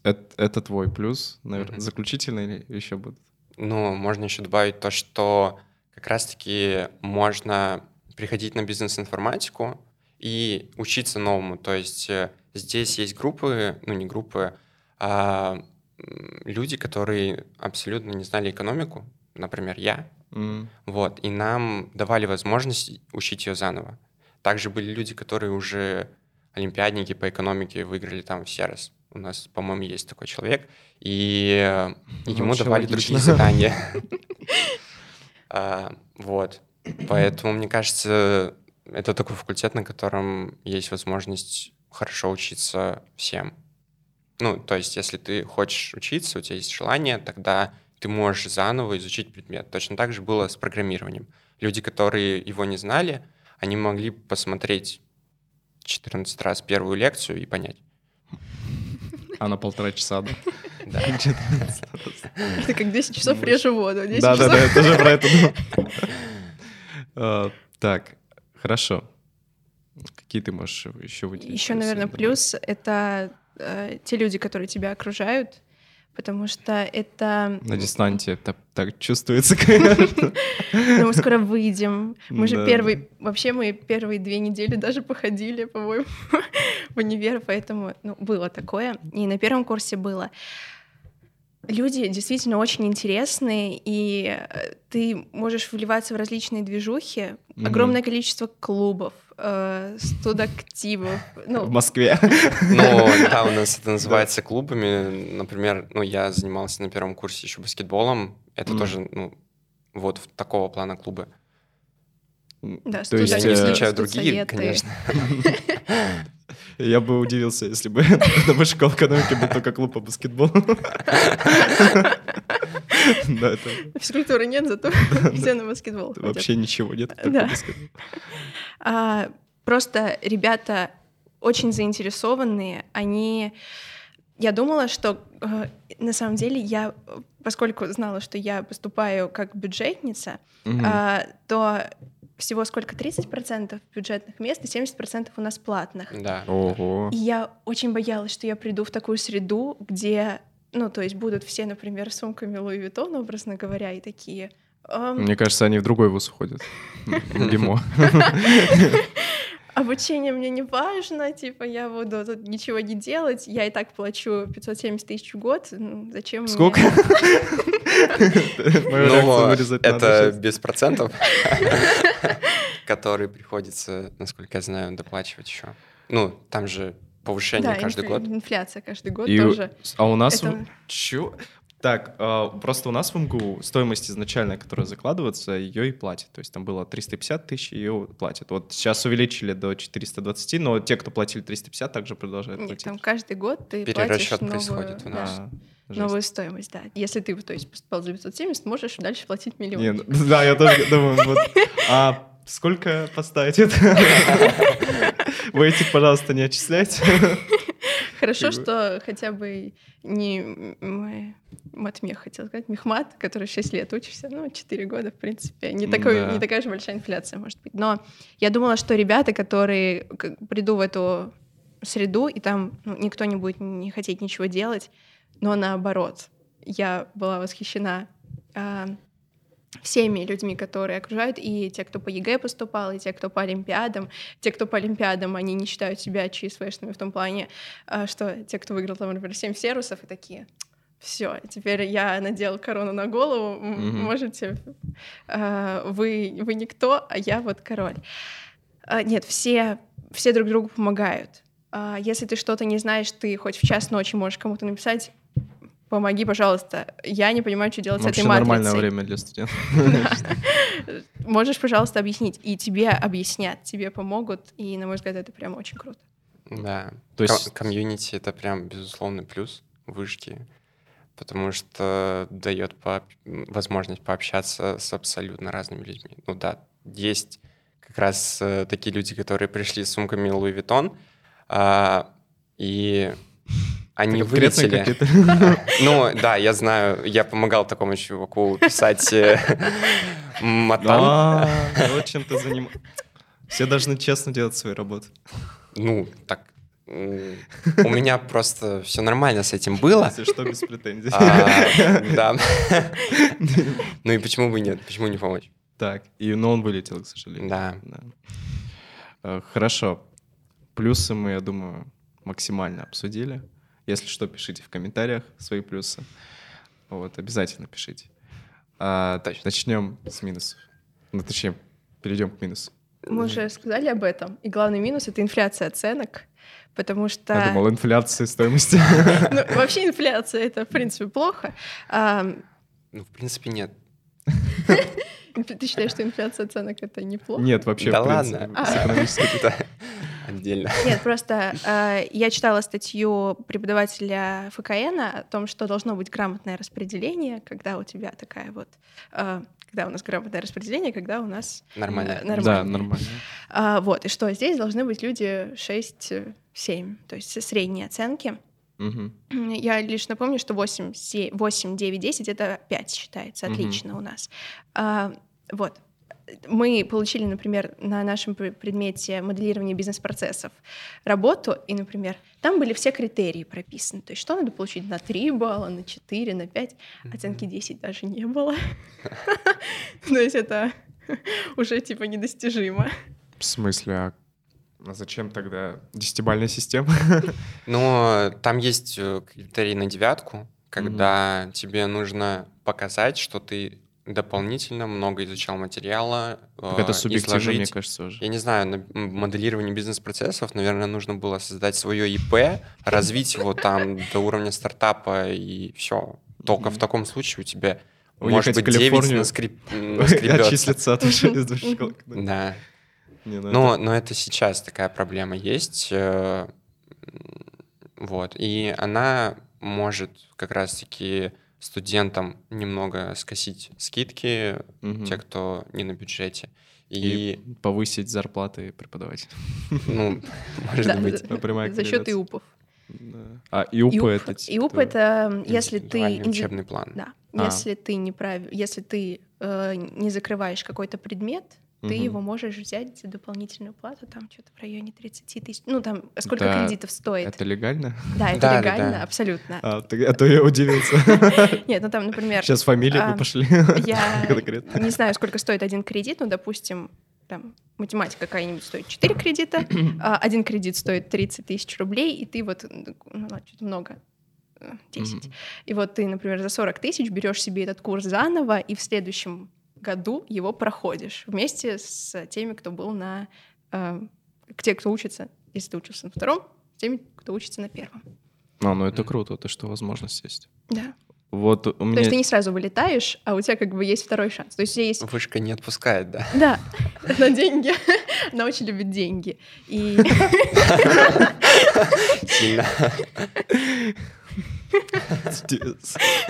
это, это твой плюс, наверное, mm-hmm. заключительный или еще будут?
Ну, можно еще добавить то, что как раз-таки можно приходить на бизнес-информатику и учиться новому. То есть э, здесь есть группы, ну не группы, а люди, которые абсолютно не знали экономику, например, я,
Mm.
Вот, и нам давали возможность учить ее заново. Также были люди, которые уже олимпиадники по экономике выиграли там все раз. У нас, по-моему, есть такой человек, и ну, ему давали логично. другие задания. *laughs* *laughs* А, вот. Поэтому, мне кажется, это такой факультет, на котором есть возможность хорошо учиться всем. Ну, то есть, если ты хочешь учиться, у тебя есть желание, тогда ты можешь заново изучить предмет. Точно так же было с программированием. Люди, которые его не знали, они могли посмотреть 14 раз первую лекцию и понять.
А на полтора часа, да? *laughs*
Да.
Это как 10 часов режу воду.
Да, да, да, я тоже про это думал. А, *laughs* так, хорошо. Какие ты можешь еще выделить?
Еще, наверное, плюс — это э, те люди, которые тебя окружают, потому что это...
На дистанте это так чувствуется, *laughs* конечно.
Но мы скоро выйдем. Мы же первый... Вообще мы первые две недели даже походили, по-моему, *laughs* в универ, поэтому ну, было такое. И на первом курсе было. Люди действительно очень интересные, и э, ты можешь вливаться в различные движухи. Огромное количество клубов, э, студактивов.
Ну. В Москве.
Ну, *laughs* да, у нас это называется клубами. Например, ну, я занимался на первом курсе еще баскетболом. Это mm. тоже, ну, вот такого плана клубы.
Да,
То есть я не исключаю другие, конечно. *laughs* *laughs* *laughs*
Я бы удивился, если бы *laughs* на высшей школе экономики был только клуб по баскетболу. *laughs*
Да, это... Физкультуры нет, зато все на баскетбол.
Вообще ничего нет, только
а, Просто ребята очень заинтересованные, они я думала, что э, на самом деле я, поскольку знала, что я поступаю как бюджетница, э, то всего сколько? 30% бюджетных мест и 70% у нас платных.
Да.
Ого.
И я очень боялась, что я приду в такую среду, где, ну, то есть будут все, например, сумками Луи Виттон, образно говоря, и такие...
Um... Мне кажется, они в другой вуз уходят. *laughs* Гимо. *laughs*
обучение мне не важно, типа, я буду тут ничего не делать, я и так плачу 570 тысяч в год, ну, зачем
Сколько? *laughs*
Ну, это без процентов, *laughs* которые приходится, насколько я знаю, доплачивать еще. Ну, там же повышение каждый год.
инфляция каждый год тоже.
А у нас... Чё? Так, э, просто у нас в МГУ стоимость изначальная, которая закладывается, ее и платят. То есть там было 350 тысяч, ее платят. Вот сейчас увеличили до 420, но те, кто платили 350, также продолжают
Нет,
платить.
там каждый год ты
Перерасчет
платишь
новую, происходит у нас.
Да, новую стоимость, да. Если ты, то есть, поступал за 570, можешь дальше платить миллион.
Нет, да, я тоже думаю, вот. А сколько поставить это? Вы этих, пожалуйста, не отчисляйте.
Хорошо, что хотя бы не матмех, хотел сказать, мехмат, который 6 лет учишься, ну, 4 года, в принципе. Не, такой, да. не такая же большая инфляция, может быть. Но я думала, что ребята, которые приду в эту среду, и там ну, никто не будет не хотеть ничего делать, но наоборот, я была восхищена а, всеми людьми, которые окружают, и те, кто по ЕГЭ поступал, и те, кто по Олимпиадам. Те, кто по Олимпиадам, они не считают себя ЧСВшными в том плане, а, что те, кто выиграл, там, например, 7 всеросов, и такие, все, теперь я надел корону на голову, mm-hmm. можете, а, вы, вы никто, а я вот король. А, нет, все, все друг другу помогают. Если ты что-то не знаешь, ты хоть в час ночи можешь кому-то написать, помоги, пожалуйста. Я не понимаю, что делать
Вообще
с этой матрицей.
нормальное время для студентов. *laughs*
Можешь, пожалуйста, объяснить. И тебе объяснят, тебе помогут. И, на мой взгляд, это прям очень круто.
Да. То есть комьюнити — это прям безусловный плюс вышки, потому что дает возможность пообщаться с абсолютно разными людьми. Ну да, есть как раз э, такие люди, которые пришли с сумками Louis Vuitton, а, и они вылетели. *laughs* Ну, да, я знаю, я помогал такому чуваку писать э, матан.
А, вот чем ты занимаешься. Все должны честно делать свою работу.
Ну, так, у меня просто все нормально с этим было.
Если что, без претензий.
А, да. Ну и почему бы нет? Почему не помочь?
Так, и, но он вылетел, к сожалению.
Да.
Э, хорошо. Плюсы мы, я думаю, максимально обсудили. Если что, пишите в комментариях свои плюсы. Вот, обязательно пишите. А, начнем с минусов. Ну, точнее, перейдем к минусу.
Мы уже сказали об этом. И главный минус — это инфляция оценок, потому что...
Я думал, инфляция стоимости. *laughs*
Ну, вообще инфляция — это, в принципе, плохо.
Ну, в принципе, нет. *laughs*
Ты считаешь, что инфляция оценок — это неплохо?
Нет, вообще,
да ладно. с экономической *laughs* отдельно.
Нет, просто э, я читала статью преподавателя ФКН о том, что должно быть грамотное распределение, когда у тебя такая вот... Э, когда у нас грамотное распределение, когда у нас...
Нормально.
Э, нормально.
Да, нормально.
А, вот, и что здесь должны быть люди 6-7, то есть средние оценки.
Угу.
Я лишь напомню, что 8, 8 9, 10 — это 5 считается, отлично угу. у нас. А, вот мы получили, например, на нашем предмете моделирования бизнес-процессов работу, и, например, там были все критерии прописаны. То есть что надо получить на 3 балла, на 4, на 5. Оценки 10 даже не было. *laughs* То есть это *laughs* уже типа недостижимо.
В смысле, а а зачем тогда десятибальная система? *laughs*
Ну, там есть э, критерий на девятку, когда тебе нужно показать, что ты дополнительно много изучал материала.
Так это субъективно, изложить. мне кажется, уже.
Я не знаю, на моделирование бизнес-процессов, наверное, нужно было создать свое ИП, развить его там *laughs* до уровня стартапа и все. Только в таком случае у тебя может быть 9 наскреб...
Отчислиться от из *laughs* школы. *laughs*
Да. Ну но, но это сейчас такая проблема есть. Э, вот. И она может как раз-таки студентам немного скосить скидки, угу. те, кто не на бюджете.
И... и повысить зарплаты преподавателей.
Ну, *laughs* может быть.
За счет ИУПов.
А ИУП, это...
ИУП — это если ты...
учебный план.
Да. А. Если ты не прав... если ты э, не закрываешь какой-то предмет, ты угу. его можешь взять за дополнительную плату, там что-то в районе 30 тысяч. Ну, там сколько да, кредитов стоит.
Это легально?
Да, это да, легально, да, абсолютно.
А, ты, а то я удивился. *laughs*
Нет, ну там, например...
Сейчас фамилии а, пошли. *laughs*
Я *laughs* не знаю, сколько стоит один кредит, но, допустим, там, математика какая-нибудь стоит 4 кредита, *clears throat* а один кредит стоит 30 тысяч рублей, и ты вот, ну, что-то много, 10. Mm-hmm. И вот ты, например, за 40 тысяч берешь себе этот курс заново, и в следующем году его проходишь вместе с теми, кто был на... Э, те, кто учится, если ты учился на втором, с теми, кто учится на первом.
А, ну это круто, то, что возможность есть.
Да.
Вот у меня...
То есть ты не сразу вылетаешь, а у тебя как бы есть второй шанс. То есть есть...
Вышка не отпускает, да?
Да, *laughs* на деньги. *laughs* Она очень любит деньги. И... *laughs*
Сильно.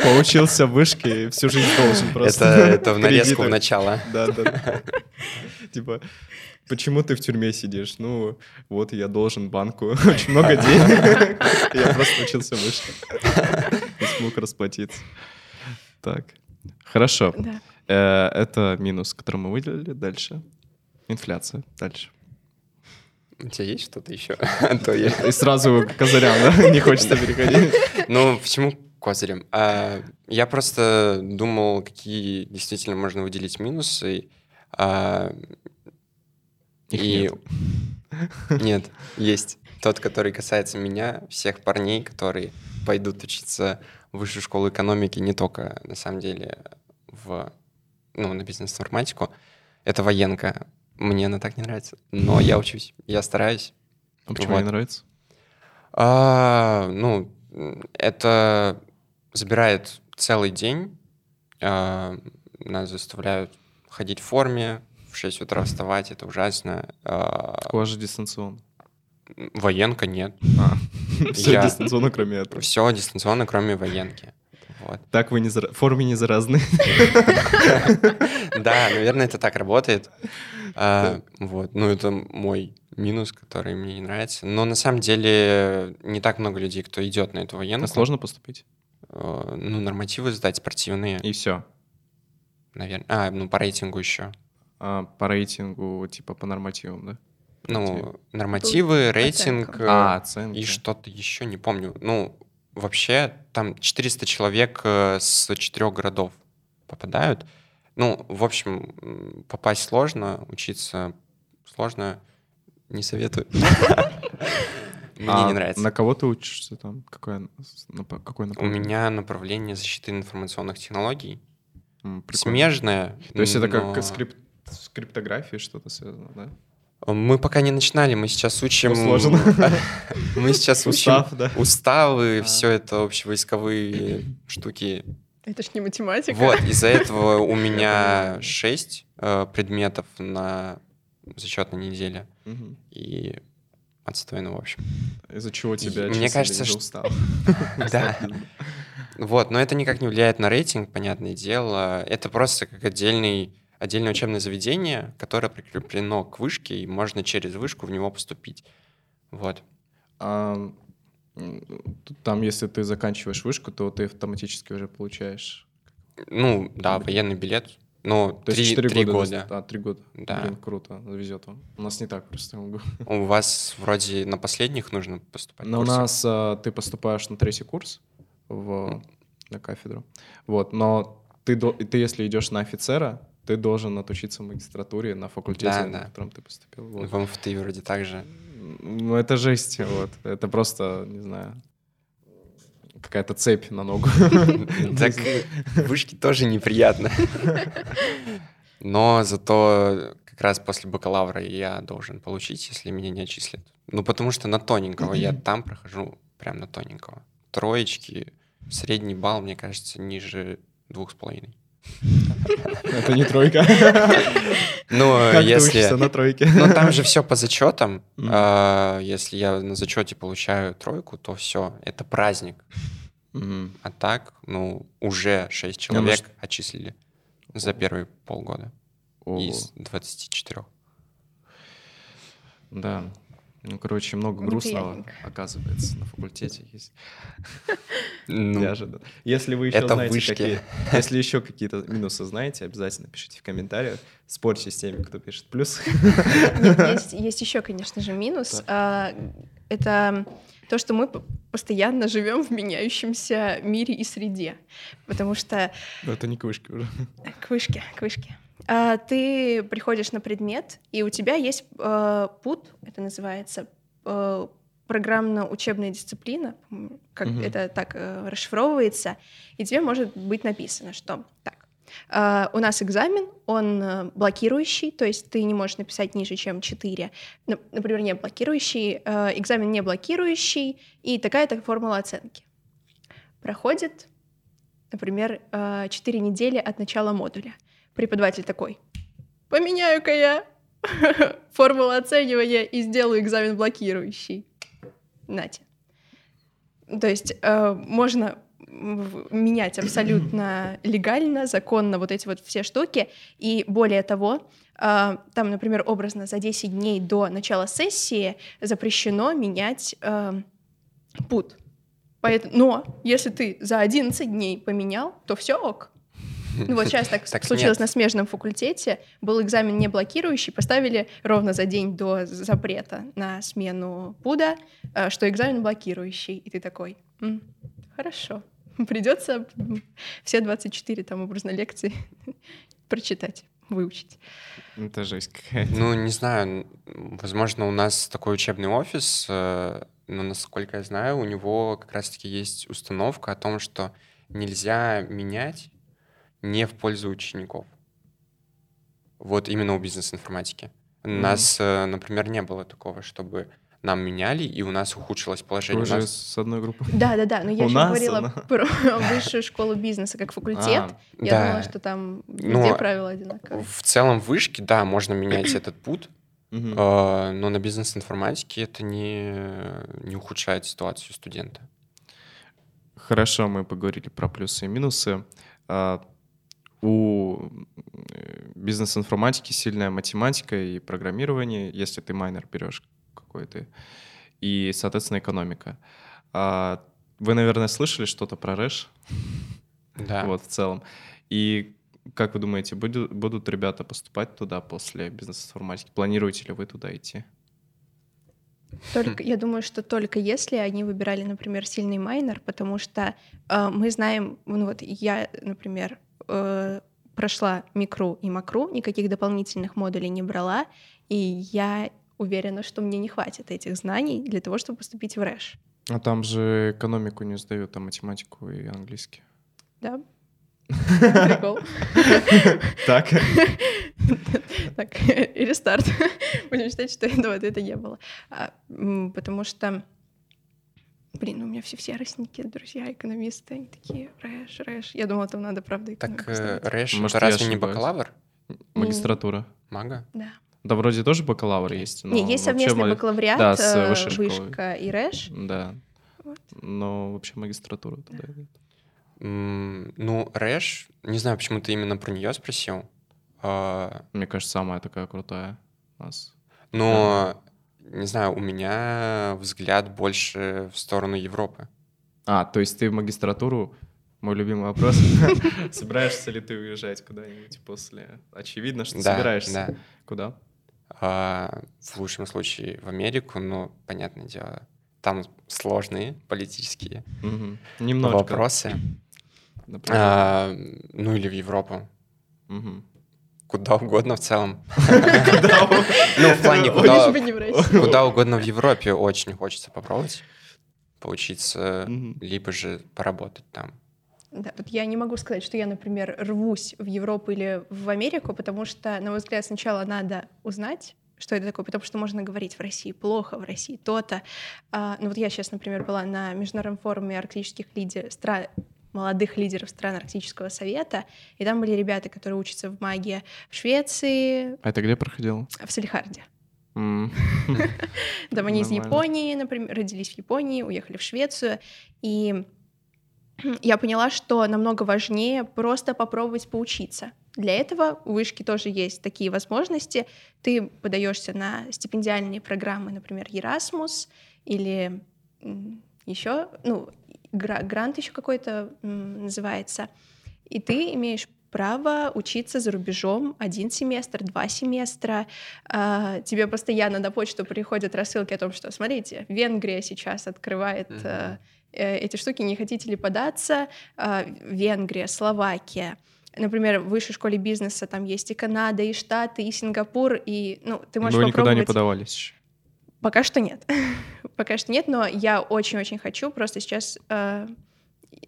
Поучился в вышке и всю жизнь должен просто.
Это, это в нарезку в начало.
Да, да. Типа, почему ты в тюрьме сидишь? Ну, вот я должен банку *laughs* очень много денег. Я просто учился в вышке. Не смог расплатиться. Так, хорошо. Э, это минус, который мы выделили. Дальше. Инфляция. Дальше.
У тебя есть что-то еще? *laughs*
А я... И сразу к козырям, да? Не хочется переходить. *laughs*
Ну, почему козырем? А, я просто думал, какие действительно можно выделить минусы. А,
Их и...
нет. Нет, *laughs* есть. Тот, который касается меня, всех парней, которые пойдут учиться в высшую школу экономики, не только, на самом деле, в, ну, на бизнес-информатику. Это военка. Мне она так не нравится. Но я учусь, я стараюсь.
А почему вот. не нравится?
А, ну, это забирает целый день. А, нас заставляют ходить в форме, в 6 утра вставать, это ужасно.
А, у вас же дистанционно.
Военка нет.
А, все я... дистанционно, кроме этого.
Все дистанционно, кроме военки.
Вот. Так вы не зара... в форме не заразны.
Да, наверное, это так работает. А, вот, ну это мой минус, который мне не нравится. Но на самом деле не так много людей, кто идет на эту военную.
А сложно поступить?
А, ну, нормативы сдать спортивные.
И все.
Наверное. А, ну по рейтингу еще.
А, по рейтингу, типа по нормативам, да?
Ну, нормативы, рейтинг а, оценки. и что-то еще, не помню. Ну, вообще там 400 человек э, с четырех городов попадают. Ну, в общем, попасть сложно, учиться сложно, не советую. *laughs* Мне не а нравится.
На кого ты учишься там? Какое, какое
направление? У меня направление защиты информационных технологий. Смежное.
То есть это как скрипт, скриптография что-то связано, да?
Мы пока не начинали, мы сейчас учим...
сложно. *laughs*
Мы сейчас учим Устав, да? уставы, а. все это общевойсковые штуки.
Это ж не математика.
Вот, из-за *laughs* этого у меня шесть э, предметов на зачетной неделе. И отстойно, в общем.
Из-за чего тебя
Мне кажется, что... устал. *laughs* Да. Вот, но это никак не влияет на рейтинг, понятное дело. Это просто как отдельный отдельное учебное заведение, которое прикреплено к вышке, и можно через вышку в него поступить. Вот.
А, там, если ты заканчиваешь вышку, то ты автоматически уже получаешь...
Ну, да, военный билет. Ну,
то три,
три
года.
года.
Да, три года. Да. Блин, круто, везет вам. У нас не так просто.
У вас вроде на последних нужно поступать
Но у нас а, ты поступаешь на третий курс в, на кафедру. Вот, но ты, ты если идешь на офицера, ты должен отучиться в магистратуре на факультете, да, на котором ты поступил.
Вот. В МФТИ вроде так же.
Ну, это жесть, вот. Это просто, не знаю, какая-то цепь на ногу. *laughs*
Так вышки тоже неприятно. Но зато как раз после бакалавра я должен получить, если меня не отчислят. Ну, потому что на тоненького я *clears throat* там прохожу прям на тоненького. Троечки, средний балл, мне кажется, ниже двух с половиной. *laughs*
Это не тройка.
Ну, если...
на тройке?
Ну, там же все по зачетам. А, если я на зачете получаю тройку, то все, это праздник. А так, ну, уже 6 человек отчислили за первые полгода из 24.
Да. Ну, короче, много грустного, оказывается, на факультете есть. Ну, Неожиданно. Если вы еще
это
знаете,
вышки.
какие, если еще какие-то минусы знаете, обязательно пишите в комментариях. Спорьте с теми, кто пишет плюс.
Нет, *laughs* есть, есть еще, конечно же, минус. А, это то, что мы постоянно живем в меняющемся мире и среде. Потому что...
Это не к вышке уже.
К вышке, к вышке. А, ты приходишь на предмет, и у тебя есть э, пут, это называется э, программно-учебная дисциплина, как угу. это так э, расшифровывается, и тебе может быть написано, что так, э, у нас экзамен, он э, блокирующий, то есть ты не можешь написать ниже, чем 4, например, не блокирующий, э, экзамен не блокирующий, и такая-то формула оценки. Проходит, например, э, 4 недели от начала модуля Преподаватель такой, поменяю-ка я *laughs* формулу оценивания и сделаю экзамен блокирующий. Нате. То есть э, можно менять абсолютно *clears throat* легально, законно вот эти вот все штуки. И более того, э, там, например, образно за 10 дней до начала сессии запрещено менять э, пут. Поэтому, но если ты за 11 дней поменял, то все ок. Ну вот *laughs* сейчас так, так случилось нет. на смежном факультете. Был экзамен не блокирующий, поставили ровно за день до запрета на смену ПУДа, э, что экзамен блокирующий. И ты такой, М, хорошо, *laughs* придется все 24 там образно лекции *laughs* прочитать выучить.
Это жесть какая-то.
Ну, не знаю, возможно, у нас такой учебный офис, э, но, насколько я знаю, у него как раз-таки есть установка о том, что нельзя менять не в пользу учеников. Вот именно у бизнес-информатики. У mm-hmm. нас, э, например, не было такого, чтобы нам меняли, и у нас ухудшилось положение.
Уже
нас...
с одной группы?
Да, да, да. Но я еще говорила она... про *laughs* высшую школу бизнеса как факультет. А, я да. думала, что там везде но правила одинаковые.
В целом в вышке, да, можно менять *clears throat* этот путь, но на бизнес-информатике это не, не ухудшает ситуацию студента.
Хорошо, мы поговорили про плюсы и минусы. У э, бизнес-информатики сильная математика и программирование, если ты майнер берешь какой-то, и, соответственно, экономика. А вы, наверное, слышали что-то про РЭШ?
Да.
Вот, в целом. И как вы думаете, будут, будут ребята поступать туда после бизнес-информатики? Планируете ли вы туда идти?
Только, я думаю, что только если они выбирали, например, сильный майнер, потому что э, мы знаем, ну вот я, например, э, прошла микру и макру, никаких дополнительных модулей не брала, и я уверена, что мне не хватит этих знаний для того, чтобы поступить в РЭШ.
А там же экономику не сдают, а математику и английский.
Да. *laughs* Прикол.
Так.
Так, *laughs* рестарт. Будем считать, что это не было. А, потому что Блин, у меня все все родственники, друзья, экономисты, они такие, РЭШ, РЭШ. Я думала, там надо, правда,
Так э, РЭШ, Может, это разве не бакалавр?
Магистратура.
Мага?
Да.
Да, вроде тоже бакалавр есть.
Но не, есть совместный бакалавриат, да, с э, высшей вышка и РЭШ.
Да. Вот. Но вообще магистратура туда да. идет.
Mm, ну, РЭШ, не знаю, почему ты именно про нее спросил.
Uh... Мне кажется, самая такая крутая у нас.
Но не знаю, у меня взгляд больше в сторону Европы.
А, то есть ты в магистратуру, мой любимый вопрос, *laughs* собираешься ли ты уезжать куда-нибудь после? Очевидно, что собираешься. Да. Куда?
А, в лучшем случае в Америку, но, понятное дело, там сложные политические вопросы. А, ну или в Европу куда угодно в целом. *laughs* Ну, в плане куда угодно в Европе очень хочется попробовать поучиться, либо же поработать там.
Да, вот я не могу сказать, что я, например, рвусь в Европу или в Америку, потому что, на мой взгляд, сначала надо узнать, что это такое, потому что можно говорить в России плохо, в России то-то. А, ну вот я сейчас, например, была на международном форуме арктических лидеров, стран, молодых лидеров стран Арктического совета, и там были ребята, которые учатся в магии в Швеции.
А это где проходило?
В Салихарде. *laughs* Там они из Японии, например, родились в Японии, уехали в Швецию, и *clears throat* я поняла, что намного важнее просто попробовать поучиться. Для этого у вышки тоже есть такие возможности. Ты подаешься на стипендиальные программы, например, Erasmus или еще, ну, грант еще какой-то называется. И ты имеешь право учиться за рубежом один семестр, два семестра. А, тебе постоянно на почту приходят рассылки о том, что, смотрите, Венгрия сейчас открывает mm-hmm. эти штуки, не хотите ли податься? А, Венгрия, Словакия. Например, в высшей школе бизнеса там есть и Канада, и Штаты, и Сингапур, и, ну, ты можешь
Вы никуда не подавались
Пока что нет. *laughs* Пока что нет, но я очень-очень хочу. Просто сейчас э,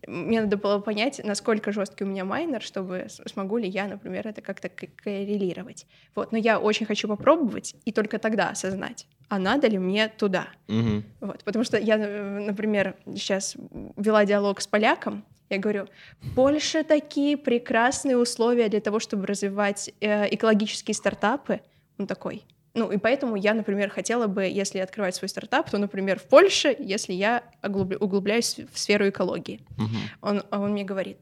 мне надо было понять, насколько жесткий у меня майнер, чтобы смогу ли я, например, это как-то коррелировать. Вот, но я очень хочу попробовать и только тогда осознать, а надо ли мне туда.
Угу.
Вот, потому что я, например, сейчас вела диалог с поляком, я говорю, Польша такие прекрасные условия для того, чтобы развивать э, экологические стартапы. Он такой, ну, и поэтому я, например, хотела бы, если открывать свой стартап, то, например, в Польше, если я углубляюсь в сферу экологии.
Угу.
Он, он мне говорит,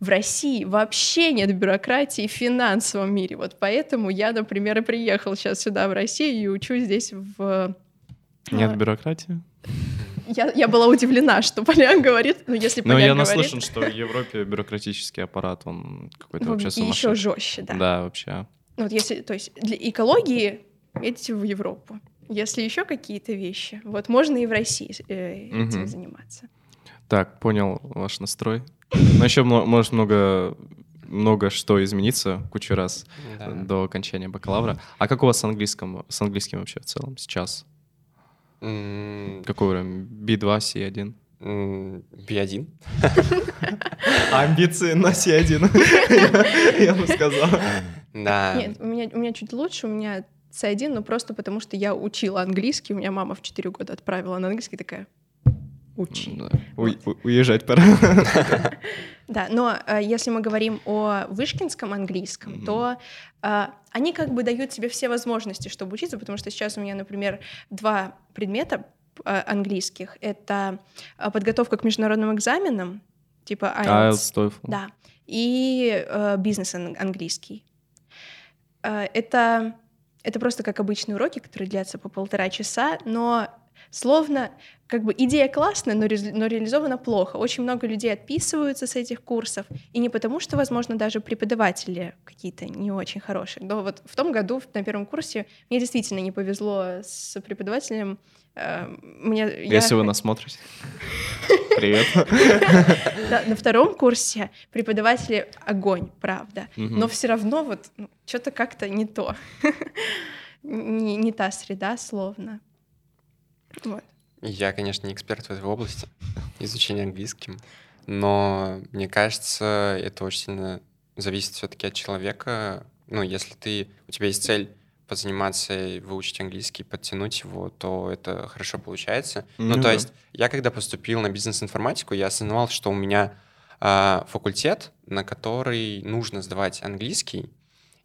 в России вообще нет бюрократии в финансовом мире. Вот поэтому я, например, и приехал сейчас сюда, в Россию, и учусь здесь в...
Нет а, бюрократии?
Я, я была удивлена, что Поляк говорит, ну если Поляк
Но я
говорит...
наслышан, что в Европе бюрократический аппарат, он какой-то вообще сумасшедший.
еще жестче, да.
Да, вообще.
Ну, вот если, то есть для экологии едете в Европу. Если еще какие-то вещи, вот можно и в России э, этим угу. заниматься.
Так, понял ваш настрой. Но еще может много много что измениться кучу раз да. до окончания бакалавра. А как у вас с английским, с английским вообще в целом сейчас?
Mm.
Какой уровень? B2, C1?
B1.
Амбиции на C1, *laughs* я бы сказал. *laughs*
Да.
Нет, у меня, у меня чуть лучше, у меня C1, но просто потому что я учила английский, у меня мама в 4 года отправила на английский, такая, учи. Да.
Вот. У, уезжать пора. *laughs*
Да, но э, если мы говорим о вышкинском английском, mm-hmm. то э, они как бы дают тебе все возможности, чтобы учиться, потому что сейчас у меня, например, два предмета э, английских. Это подготовка к международным экзаменам, типа IELTS.
IELTS, TOEFL.
Да. И э, бизнес английский. Э, это, это просто как обычные уроки, которые длятся по полтора часа, но словно как бы идея классная, но, ре, но реализована плохо. Очень много людей отписываются с этих курсов, и не потому, что, возможно, даже преподаватели какие-то не очень хорошие. Но вот в том году на первом курсе мне действительно не повезло с преподавателем. Э, мне,
Если я... вы нас смотрите. *laughs* Привет.
Да, на втором курсе преподаватели огонь, правда. Но все равно вот ну, что-то как-то не то. *laughs* не, не та среда, словно. Вот.
Я, конечно, не эксперт в этой области, изучения английским, но мне кажется, это очень сильно зависит все-таки от человека. Ну, если ты, у тебя есть цель позаниматься и выучить английский, подтянуть его, то это хорошо получается. Ну, ну то да. есть я когда поступил на бизнес-информатику, я осознавал, что у меня э, факультет, на который нужно сдавать английский,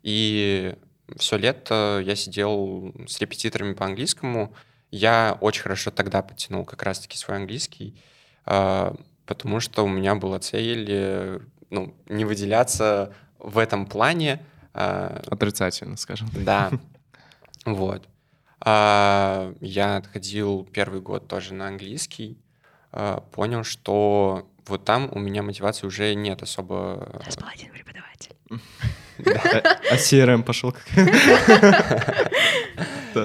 и все лето я сидел с репетиторами по английскому. Я очень хорошо тогда подтянул как раз-таки свой английский, э, потому что у меня была цель э, ну, не выделяться в этом плане.
Э, Отрицательно, скажем.
Да. *laughs* Вот. А, я отходил первый год тоже на английский, а, понял, что вот там у меня мотивации уже нет особо...
У нас был один преподаватель. *laughs* *laughs*
А CRM пошел как?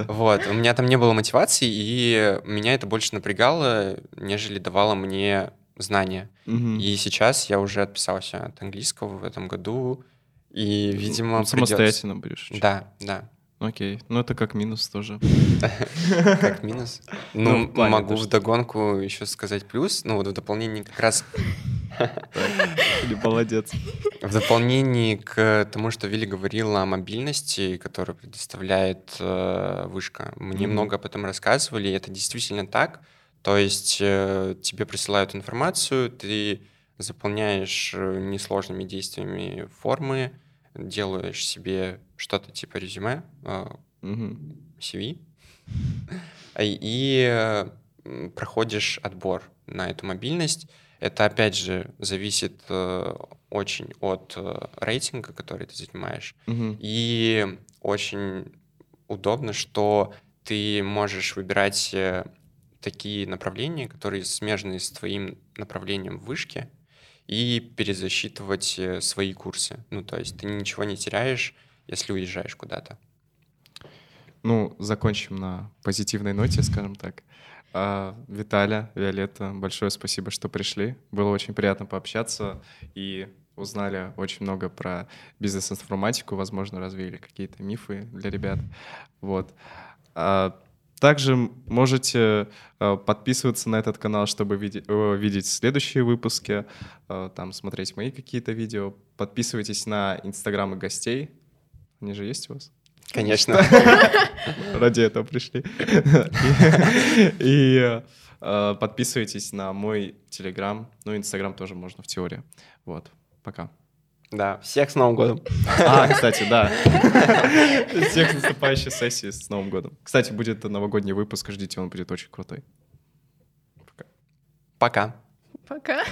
Вот, у меня там не было мотивации, и меня это больше напрягало, нежели давало мне знания. И сейчас я уже отписался от английского в этом году, и, видимо,
Самостоятельно будешь
Да, да.
Окей, ну это как минус тоже. *laughs*
Как *laughs* минус? Ну, ну могу вдогонку еще сказать плюс, ну вот в дополнение как раз...
Или молодец.
В дополнение к тому, что Вилли говорила о мобильности, которую предоставляет э, вышка, мне много об этом рассказывали, и это действительно так. То есть э, тебе присылают информацию, ты заполняешь э, несложными действиями формы, делаешь себе что-то типа резюме, CV, *laughs* и проходишь отбор на эту мобильность. Это, опять же, зависит э, очень от э, рейтинга, который ты занимаешь. Угу. И очень удобно, что ты можешь выбирать э, такие направления, которые смежны с твоим направлением в вышке, и перезасчитывать э, свои курсы. Ну, то есть ты ничего не теряешь, если уезжаешь куда-то.
Ну, закончим на позитивной ноте, *laughs* скажем так. А, Виталя, Виолетта, большое спасибо, что пришли. Было очень приятно пообщаться и узнали очень много про бизнес-информатику, возможно, развеяли какие-то мифы для ребят. Вот. А, также можете а, подписываться на этот канал, чтобы видеть, видеть следующие выпуски, а, там смотреть мои какие-то видео. Подписывайтесь на инстаграмы гостей. Они же есть у вас?
Конечно. *laughs*
Ради этого пришли. *laughs* И подписывайтесь на мой телеграм, ну, инстаграм тоже можно в теории. Вот. Пока.
Да, всех с Новым годом.
А, кстати, да. Всех с наступающей сессии с Новым годом. Кстати, будет новогодний выпуск, ждите, он будет очень крутой.
Пока.
Пока. Пока.